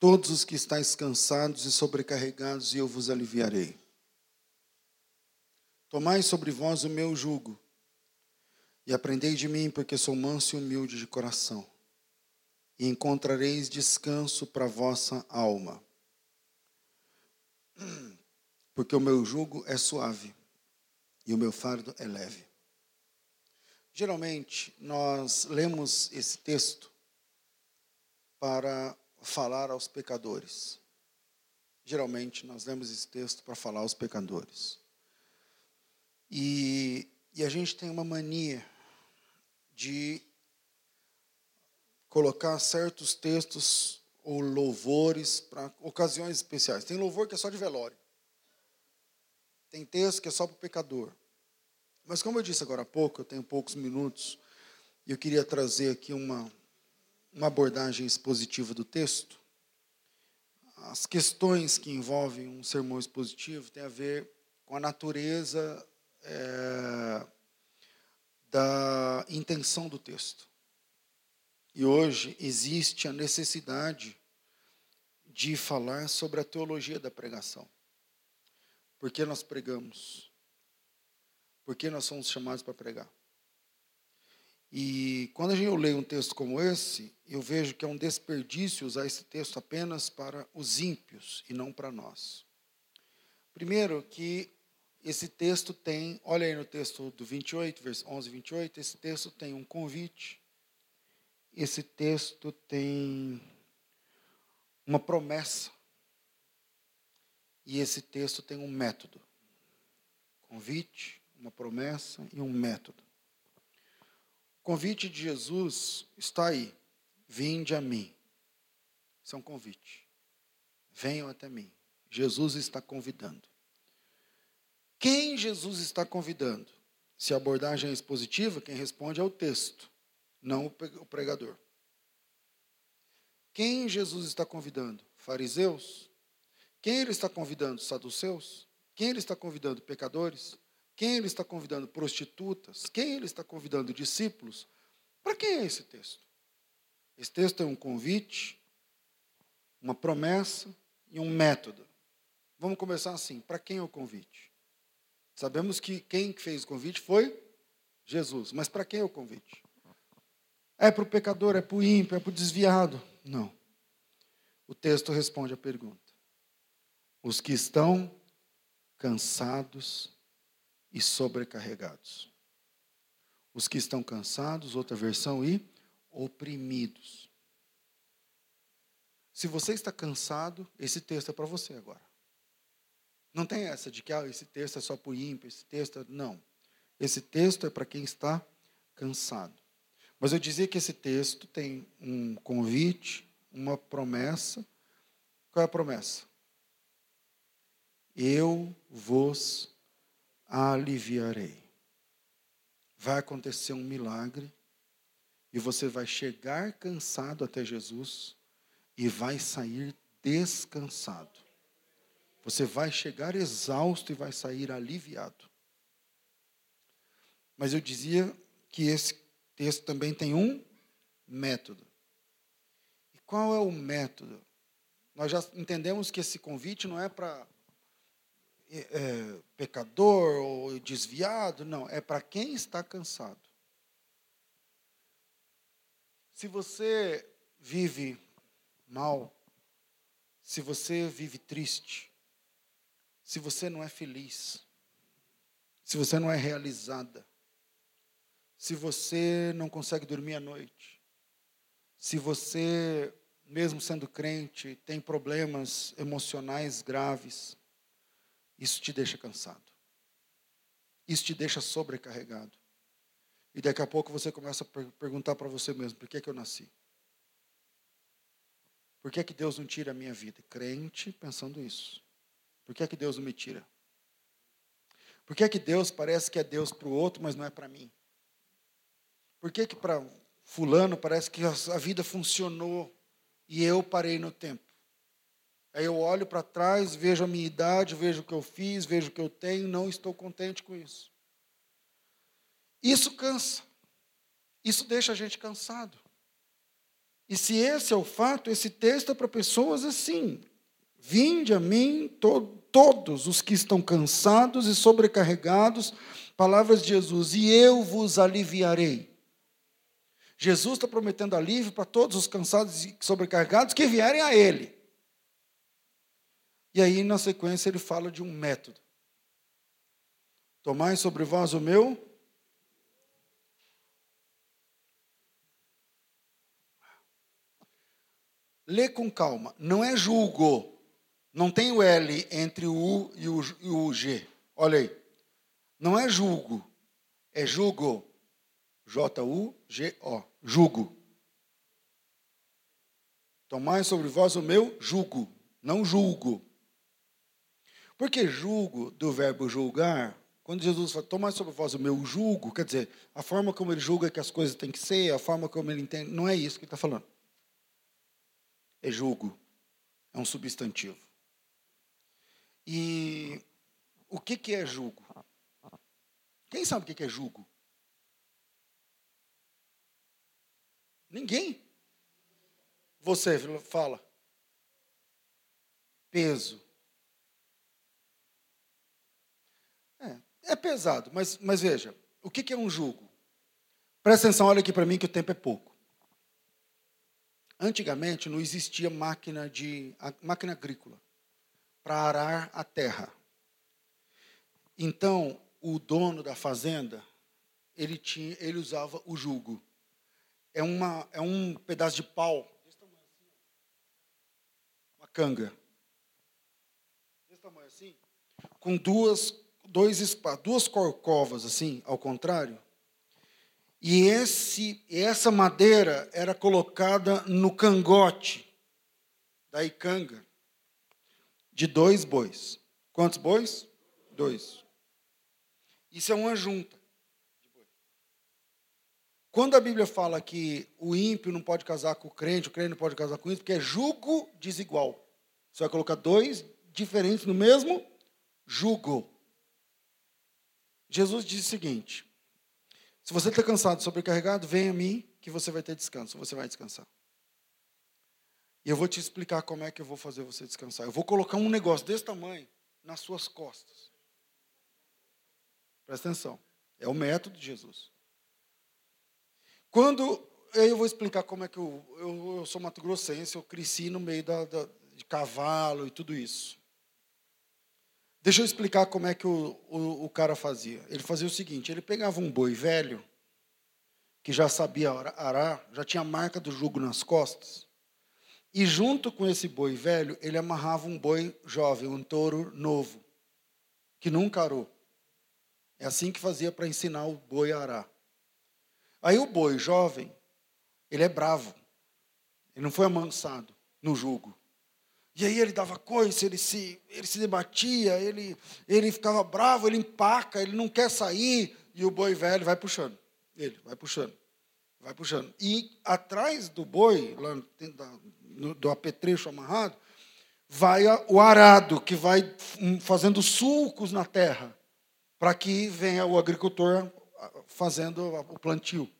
todos os que estáis cansados e sobrecarregados, e eu vos aliviarei. Tomai sobre vós o meu jugo, e aprendei de mim, porque sou manso e humilde de coração, e encontrareis descanso para vossa alma porque o meu jugo é suave e o meu fardo é leve. Geralmente, nós lemos esse texto para falar aos pecadores. Geralmente, nós lemos esse texto para falar aos pecadores. E, e a gente tem uma mania de colocar certos textos ou louvores para ocasiões especiais. Tem louvor que é só de velório. Tem texto que é só para o pecador. Mas como eu disse agora há pouco, eu tenho poucos minutos, e eu queria trazer aqui uma, uma abordagem expositiva do texto. As questões que envolvem um sermão expositivo têm a ver com a natureza é, da intenção do texto. E hoje existe a necessidade de falar sobre a teologia da pregação. Por que nós pregamos? Por que nós somos chamados para pregar? E quando a gente lê um texto como esse, eu vejo que é um desperdício usar esse texto apenas para os ímpios e não para nós. Primeiro, que esse texto tem, olha aí no texto do 28, verso 11 e 28, esse texto tem um convite, esse texto tem uma promessa, e esse texto tem um método. Convite, uma promessa e um método. O convite de Jesus está aí. Vinde a mim. Isso é um convite. Venham até mim. Jesus está convidando. Quem Jesus está convidando? Se a abordagem é expositiva, quem responde é o texto, não o pregador. Quem Jesus está convidando? Fariseus? Quem ele está convidando? Saduceus? Quem ele está convidando? Pecadores? Quem ele está convidando? Prostitutas? Quem ele está convidando? Discípulos? Para quem é esse texto? Esse texto é um convite, uma promessa e um método. Vamos começar assim: para quem é o convite? Sabemos que quem fez o convite foi Jesus, mas para quem é o convite? É para o pecador, é para o ímpio, é para o desviado? Não. O texto responde a pergunta. Os que estão cansados e sobrecarregados. Os que estão cansados, outra versão, e oprimidos. Se você está cansado, esse texto é para você agora. Não tem essa de que ah, esse texto é só para o ímpio, esse texto é... Não. Esse texto é para quem está cansado. Mas eu dizia que esse texto tem um convite, uma promessa. Qual é a promessa? Eu vos aliviarei. Vai acontecer um milagre e você vai chegar cansado até Jesus e vai sair descansado. Você vai chegar exausto e vai sair aliviado. Mas eu dizia que esse texto também tem um método. E qual é o método? Nós já entendemos que esse convite não é para é, é, pecador ou desviado, não, é para quem está cansado. Se você vive mal, se você vive triste, se você não é feliz, se você não é realizada, se você não consegue dormir à noite, se você, mesmo sendo crente, tem problemas emocionais graves, isso te deixa cansado. Isso te deixa sobrecarregado. E daqui a pouco você começa a perguntar para você mesmo: por que, é que eu nasci? Por que, é que Deus não tira a minha vida? Crente pensando isso. Por que, é que Deus não me tira? Por que, é que Deus parece que é Deus para o outro, mas não é para mim? Por que, que para fulano parece que a vida funcionou e eu parei no tempo? Aí eu olho para trás, vejo a minha idade, vejo o que eu fiz, vejo o que eu tenho, não estou contente com isso. Isso cansa. Isso deixa a gente cansado. E se esse é o fato, esse texto é para pessoas assim. Vinde a mim to todos os que estão cansados e sobrecarregados, palavras de Jesus, e eu vos aliviarei. Jesus está prometendo alívio para todos os cansados e sobrecarregados que vierem a Ele. E aí, na sequência, ele fala de um método. Tomai sobre vós o meu. Lê com calma. Não é julgo. Não tem o L entre o U e o, e o G. Olha aí. Não é julgo. É julgo. J-U-G-O. Julgo. Tomai sobre vós o meu julgo. Não julgo. Porque julgo, do verbo julgar, quando Jesus fala, toma sobre vós o meu julgo, quer dizer, a forma como ele julga que as coisas têm que ser, a forma como ele entende, não é isso que ele está falando. É julgo, é um substantivo. E o que, que é julgo? Quem sabe o que é julgo? Ninguém. Você fala. Peso. É pesado, mas, mas veja, o que, que é um jugo? Presta atenção, olha aqui para mim que o tempo é pouco. Antigamente não existia máquina de máquina agrícola para arar a terra. Então, o dono da fazenda, ele tinha, ele usava o jugo. É uma é um pedaço de pau, uma canga. Desse tamanho assim, com duas dois duas corcovas assim, ao contrário. E esse essa madeira era colocada no cangote da icanga de dois bois. Quantos bois? Dois. Isso é uma junta. Quando a Bíblia fala que o ímpio não pode casar com o crente, o crente não pode casar com isso, porque é jugo desigual. Você vai colocar dois diferentes no mesmo jugo. Jesus disse o seguinte: se você está cansado, sobrecarregado, venha a mim que você vai ter descanso, você vai descansar. E eu vou te explicar como é que eu vou fazer você descansar. Eu vou colocar um negócio desse tamanho nas suas costas. Presta atenção. É o método de Jesus. Quando. Eu vou explicar como é que eu. Eu, eu sou mato grossense, eu cresci no meio da, da, de cavalo e tudo isso. Deixa eu explicar como é que o, o, o cara fazia. Ele fazia o seguinte: ele pegava um boi velho, que já sabia arar, já tinha a marca do jugo nas costas, e junto com esse boi velho, ele amarrava um boi jovem, um touro novo, que nunca arou. É assim que fazia para ensinar o boi a arar. Aí o boi jovem, ele é bravo. Ele não foi amansado no jugo. E aí ele dava coice, ele se, ele se debatia, ele, ele ficava bravo, ele empaca, ele não quer sair, e o boi velho vai puxando. Ele vai puxando, vai puxando. E atrás do boi, lá no, do apetrecho amarrado, vai o arado, que vai fazendo sulcos na terra para que venha o agricultor fazendo o plantio.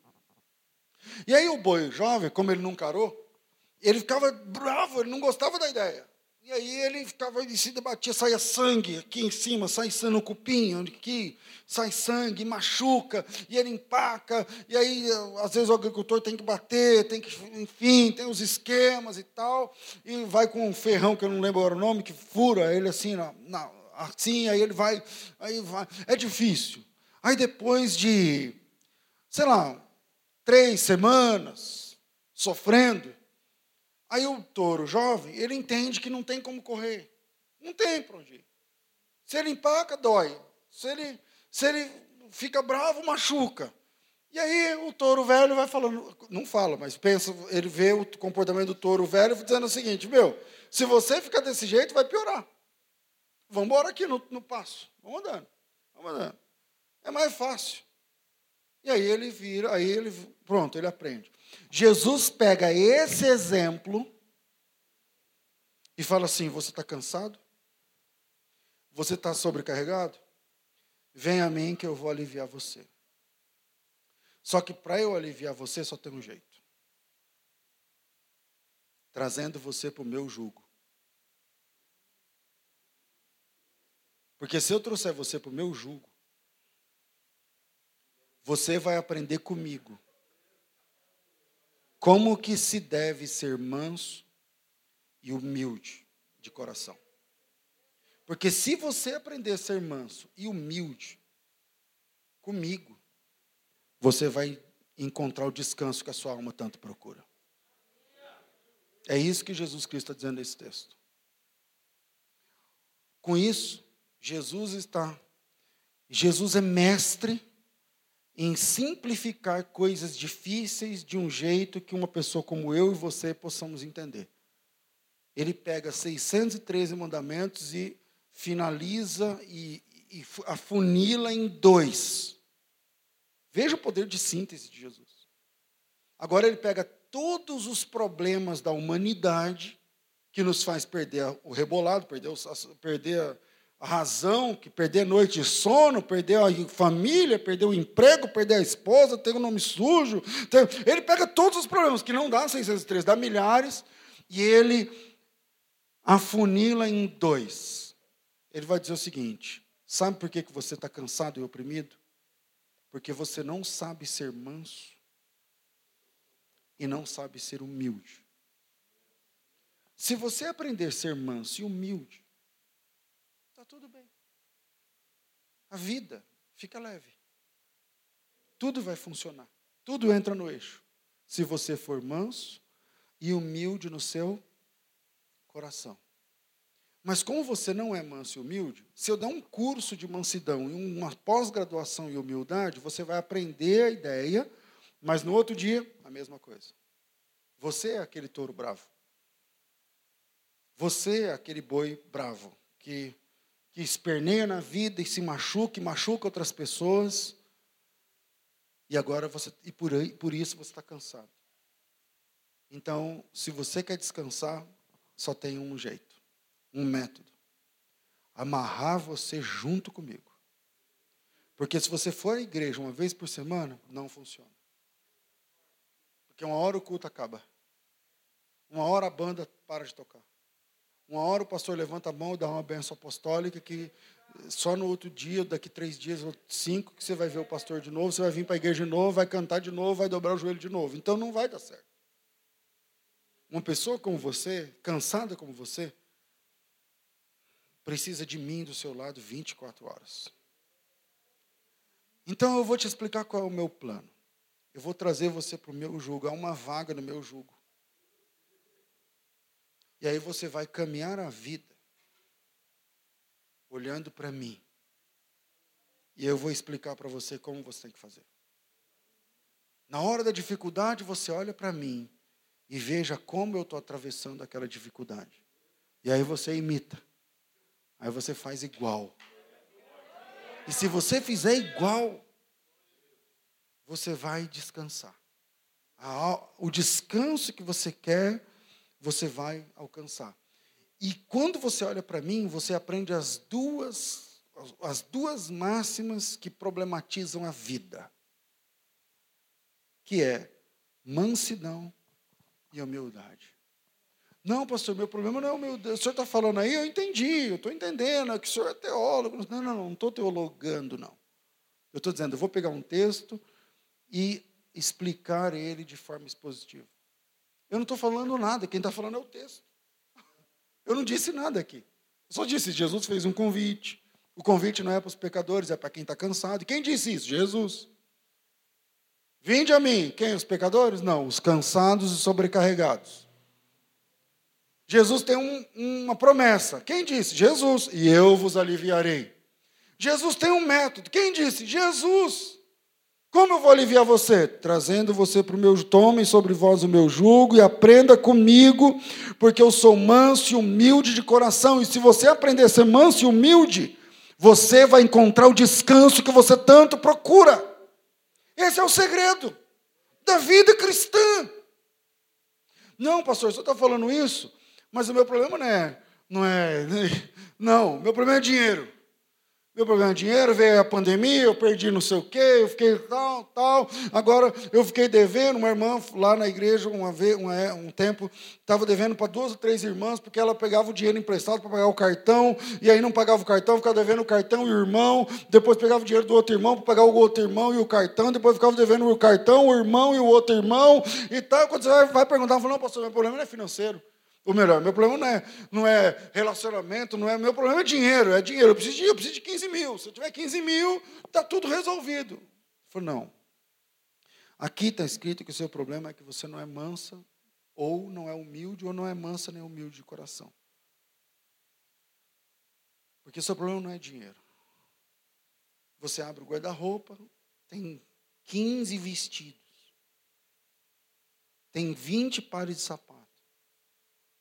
E aí o boi jovem, como ele não carou, ele ficava bravo, ele não gostava da ideia. E aí ele ficava, ele se debatia, saia sangue aqui em cima, sai sangue no cupim, aqui, sai sangue, machuca, e ele empaca, e aí às vezes o agricultor tem que bater, tem que, enfim, tem os esquemas e tal, e vai com um ferrão, que eu não lembro agora o nome, que fura ele assim na, na assim, aí ele vai, aí vai. É difícil. Aí depois de, sei lá, três semanas sofrendo, aí o touro jovem, ele entende que não tem como correr. Não tem para onde ir. Se ele empaca, dói. Se ele, se ele fica bravo, machuca. E aí o touro velho vai falando, não fala, mas pensa, ele vê o comportamento do touro velho dizendo o seguinte, meu, se você ficar desse jeito, vai piorar. Vamos embora aqui no, no passo. Vamos andando. Vamos andando. É mais fácil. E aí ele vira, aí ele, pronto, ele aprende. Jesus pega esse exemplo e fala assim: Você está cansado? Você está sobrecarregado? Vem a mim que eu vou aliviar você. Só que para eu aliviar você só tem um jeito: trazendo você para o meu jugo. Porque se eu trouxer você para o meu jugo, você vai aprender comigo como que se deve ser manso e humilde de coração. Porque se você aprender a ser manso e humilde comigo, você vai encontrar o descanso que a sua alma tanto procura. É isso que Jesus Cristo está dizendo nesse texto. Com isso, Jesus está. Jesus é mestre em simplificar coisas difíceis de um jeito que uma pessoa como eu e você possamos entender. Ele pega 613 mandamentos e finaliza e, e afunila em dois. Veja o poder de síntese de Jesus. Agora ele pega todos os problemas da humanidade que nos faz perder o rebolado, perder, perder razão, que perder noite de sono, perder a família, perder o emprego, perder a esposa, ter o um nome sujo. Ele pega todos os problemas, que não dá 603, dá milhares, e ele afunila em dois. Ele vai dizer o seguinte: sabe por que você está cansado e oprimido? Porque você não sabe ser manso e não sabe ser humilde. Se você aprender a ser manso e humilde, tudo bem. A vida fica leve. Tudo vai funcionar. Tudo entra no eixo. Se você for manso e humilde no seu coração. Mas como você não é manso e humilde, se eu der um curso de mansidão e uma pós-graduação em humildade, você vai aprender a ideia, mas no outro dia, a mesma coisa. Você é aquele touro bravo. Você é aquele boi bravo que, que esperneia na vida e se machuca e machuca outras pessoas. E agora você e por, aí, por isso você está cansado. Então, se você quer descansar, só tem um jeito um método: amarrar você junto comigo. Porque se você for à igreja uma vez por semana, não funciona. Porque uma hora o culto acaba. Uma hora a banda para de tocar. Uma hora o pastor levanta a mão e dá uma benção apostólica que só no outro dia, daqui três dias ou cinco, que você vai ver o pastor de novo, você vai vir para a igreja de novo, vai cantar de novo, vai dobrar o joelho de novo. Então não vai dar certo. Uma pessoa como você, cansada como você, precisa de mim do seu lado 24 horas. Então eu vou te explicar qual é o meu plano. Eu vou trazer você para o meu jugo, há uma vaga no meu jugo. E aí você vai caminhar a vida olhando para mim. E eu vou explicar para você como você tem que fazer. Na hora da dificuldade, você olha para mim e veja como eu estou atravessando aquela dificuldade. E aí você imita. Aí você faz igual. E se você fizer igual, você vai descansar. O descanso que você quer, você vai alcançar. E quando você olha para mim, você aprende as duas, as duas máximas que problematizam a vida. Que é mansidão e humildade. Não, pastor, meu problema não é Deus. O senhor está falando aí, eu entendi, eu estou entendendo, é que o senhor é teólogo. Não, não, não, não estou teologando, não. Eu estou dizendo, eu vou pegar um texto e explicar ele de forma expositiva. Eu não estou falando nada, quem está falando é o texto. Eu não disse nada aqui. Eu só disse, Jesus fez um convite. O convite não é para os pecadores, é para quem está cansado. E quem disse isso? Jesus. Vinde a mim. Quem? Os pecadores? Não, os cansados e sobrecarregados. Jesus tem um, uma promessa. Quem disse? Jesus. E eu vos aliviarei. Jesus tem um método. Quem disse? Jesus. Como eu vou aliviar você? Trazendo você para o meu tome sobre vós o meu jugo e aprenda comigo, porque eu sou manso e humilde de coração. E se você aprender a ser manso e humilde, você vai encontrar o descanso que você tanto procura. Esse é o segredo da vida cristã. Não, pastor, você está falando isso mas o meu problema não é, não é, (laughs) não, meu problema é dinheiro. Meu problema é dinheiro, veio a pandemia, eu perdi não sei o quê, eu fiquei tal, tal. Agora eu fiquei devendo, uma irmã lá na igreja, uma vez, um, é, um tempo, estava devendo para duas ou três irmãs, porque ela pegava o dinheiro emprestado para pagar o cartão, e aí não pagava o cartão, ficava devendo o cartão e o irmão, depois pegava o dinheiro do outro irmão para pagar o outro irmão e o cartão, depois ficava devendo o cartão, o irmão e o outro irmão, e tal. Quando você vai, vai perguntar, fala, não, pastor, meu problema não é financeiro. Ou melhor, meu problema não é, não é relacionamento, não é meu problema é dinheiro, é dinheiro. Eu preciso de, eu preciso de 15 mil. Se eu tiver 15 mil, está tudo resolvido. Eu falei, não. Aqui está escrito que o seu problema é que você não é mansa, ou não é humilde, ou não é mansa nem humilde de coração. Porque o seu problema não é dinheiro. Você abre o guarda-roupa, tem 15 vestidos. Tem 20 pares de sapatos.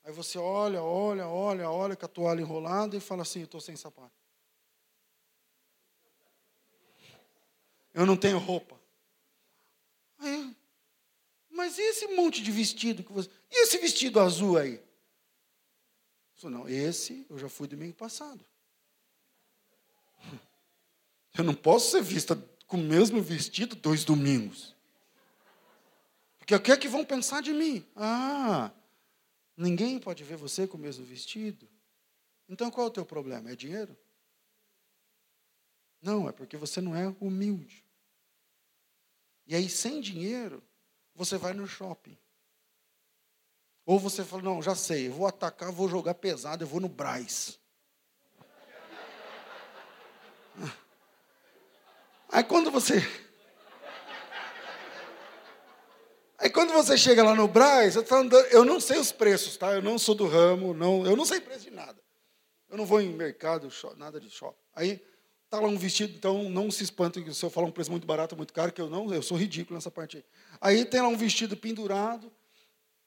Aí você olha, olha, olha, olha com a toalha enrolada e fala assim: eu estou sem sapato. Eu não tenho roupa. Aí, mas e esse monte de vestido que você. E esse vestido azul aí? Eu não, esse eu já fui domingo passado. (laughs) Eu não posso ser vista com o mesmo vestido dois domingos. Porque o que é que vão pensar de mim? Ah, Ninguém pode ver você com o mesmo vestido. Então qual é o teu problema? É dinheiro? Não, é porque você não é humilde. E aí, sem dinheiro, você vai no shopping. Ou você fala, não, já sei, vou atacar, vou jogar pesado, eu vou no Braz. (laughs) Aí quando você. Aí quando você chega lá no Braz, eu, andando, eu não sei os preços, tá? Eu não sou do ramo, não, eu não sei preço de nada. Eu não vou em mercado, nada de shopping. Aí tá lá um vestido, então não se espantem se eu falar um preço muito barato, muito caro, que eu não, eu sou ridículo nessa parte aí. Aí tem lá um vestido pendurado,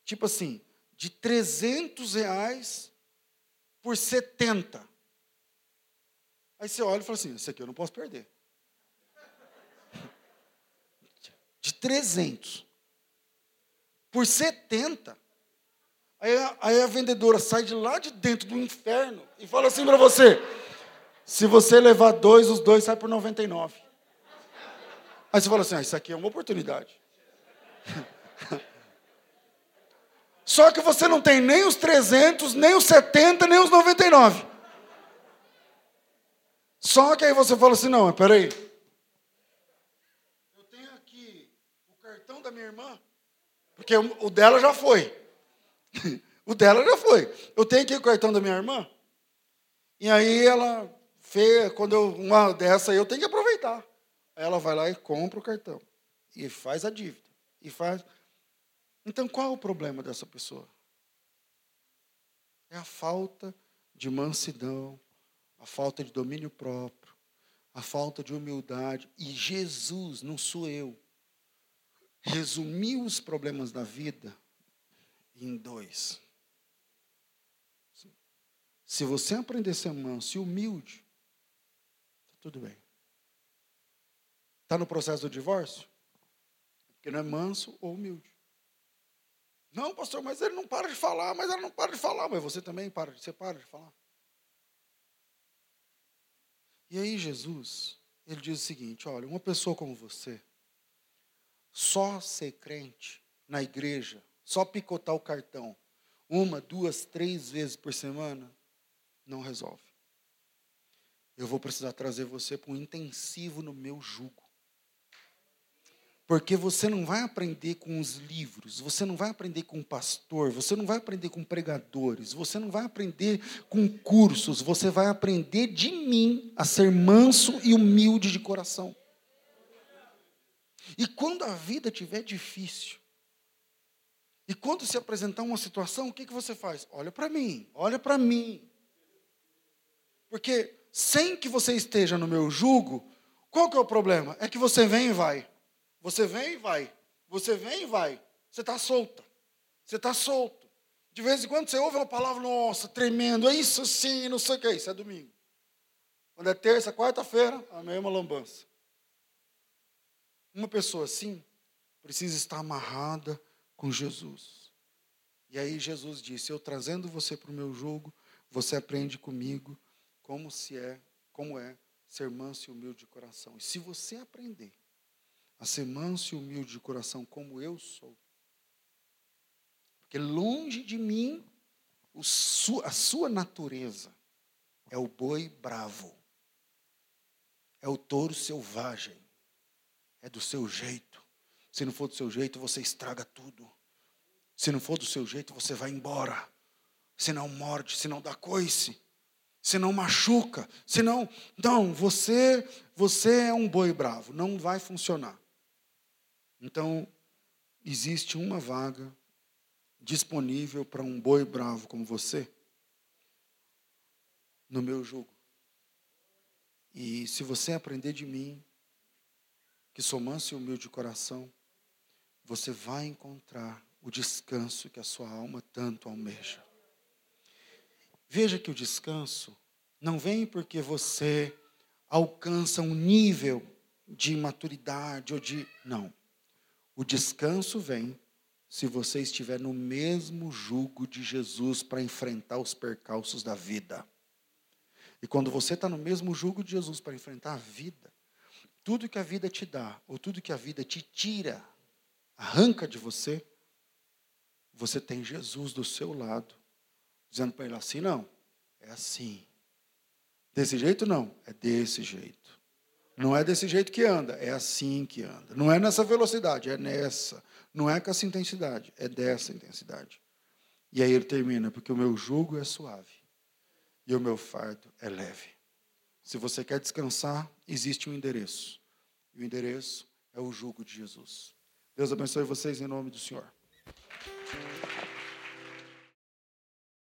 tipo assim, de 300 reais por 70. Aí você olha e fala assim, esse aqui eu não posso perder. (laughs) De 300 por 70. Aí a, aí a vendedora sai de lá de dentro do inferno e fala assim para você: se você levar dois, os dois saem por 99. Aí você fala assim: ah, isso aqui é uma oportunidade. (laughs) Só que você não tem nem os 300, nem os 70, nem os 99. Só que aí você fala assim: não, peraí. Eu tenho aqui o cartão da minha irmã, porque o dela já foi. (laughs) o dela já foi. Eu tenho aqui o cartão da minha irmã. E aí ela fez, quando eu, uma dessa eu tenho que aproveitar. Aí ela vai lá e compra o cartão. E faz a dívida. E faz. Então qual é o problema dessa pessoa? É a falta de mansidão, a falta de domínio próprio, a falta de humildade. E Jesus, não sou eu, resumiu os problemas da vida em dois. Se você aprender a ser manso e humilde, está tudo bem. Está no processo do divórcio? Porque não é manso ou humilde. Não, pastor, mas ele não para de falar, mas ela não para de falar, mas você também para, você para de falar. E aí Jesus, ele diz o seguinte: olha, uma pessoa como você, só ser crente na igreja, só picotar o cartão, uma, duas, três vezes por semana, não resolve. Eu vou precisar trazer você para um intensivo no meu jugo. Porque você não vai aprender com os livros, você não vai aprender com pastor, você não vai aprender com pregadores, você não vai aprender com cursos, você vai aprender de mim a ser manso e humilde de coração. E quando a vida estiver difícil, e quando se apresentar uma situação, o que, que você faz? Olha para mim, olha para mim. Porque sem que você esteja no meu jugo, qual que é o problema? É que você vem e vai. Você vem e vai. Você vem e vai. Você está solta. Você está solto. De vez em quando você ouve uma palavra, nossa, tremendo, é isso sim, não sei o que é isso, é domingo. Quando é terça, quarta-feira, a mesma lambança. Uma pessoa assim precisa estar amarrada com Jesus. E aí Jesus disse: Eu trazendo você para o meu jogo, você aprende comigo como se é, como é ser manso e humilde de coração. E se você aprender a ser manso e humilde de coração como eu sou. Porque longe de mim, a sua natureza é o boi bravo, é o touro selvagem, é do seu jeito. Se não for do seu jeito, você estraga tudo. Se não for do seu jeito, você vai embora. Se não morde, se não dá coice, se não machuca, se não, não, você, você é um boi bravo, não vai funcionar. Então, existe uma vaga disponível para um boi bravo como você no meu jugo. E se você aprender de mim, que sou manso e humilde de coração, você vai encontrar o descanso que a sua alma tanto almeja. Veja que o descanso não vem porque você alcança um nível de maturidade ou de. Não. O descanso vem se você estiver no mesmo jugo de Jesus para enfrentar os percalços da vida. E quando você está no mesmo jugo de Jesus para enfrentar a vida, tudo que a vida te dá, ou tudo que a vida te tira, arranca de você, você tem Jesus do seu lado, dizendo para ele assim: não, é assim. Desse jeito não, é desse jeito. Não é desse jeito que anda, é assim que anda. Não é nessa velocidade, é nessa. Não é com essa intensidade, é dessa intensidade. E aí ele termina, porque o meu jugo é suave e o meu fardo é leve. Se você quer descansar, existe um endereço. E o endereço é o jugo de Jesus. Deus abençoe vocês em nome do Senhor.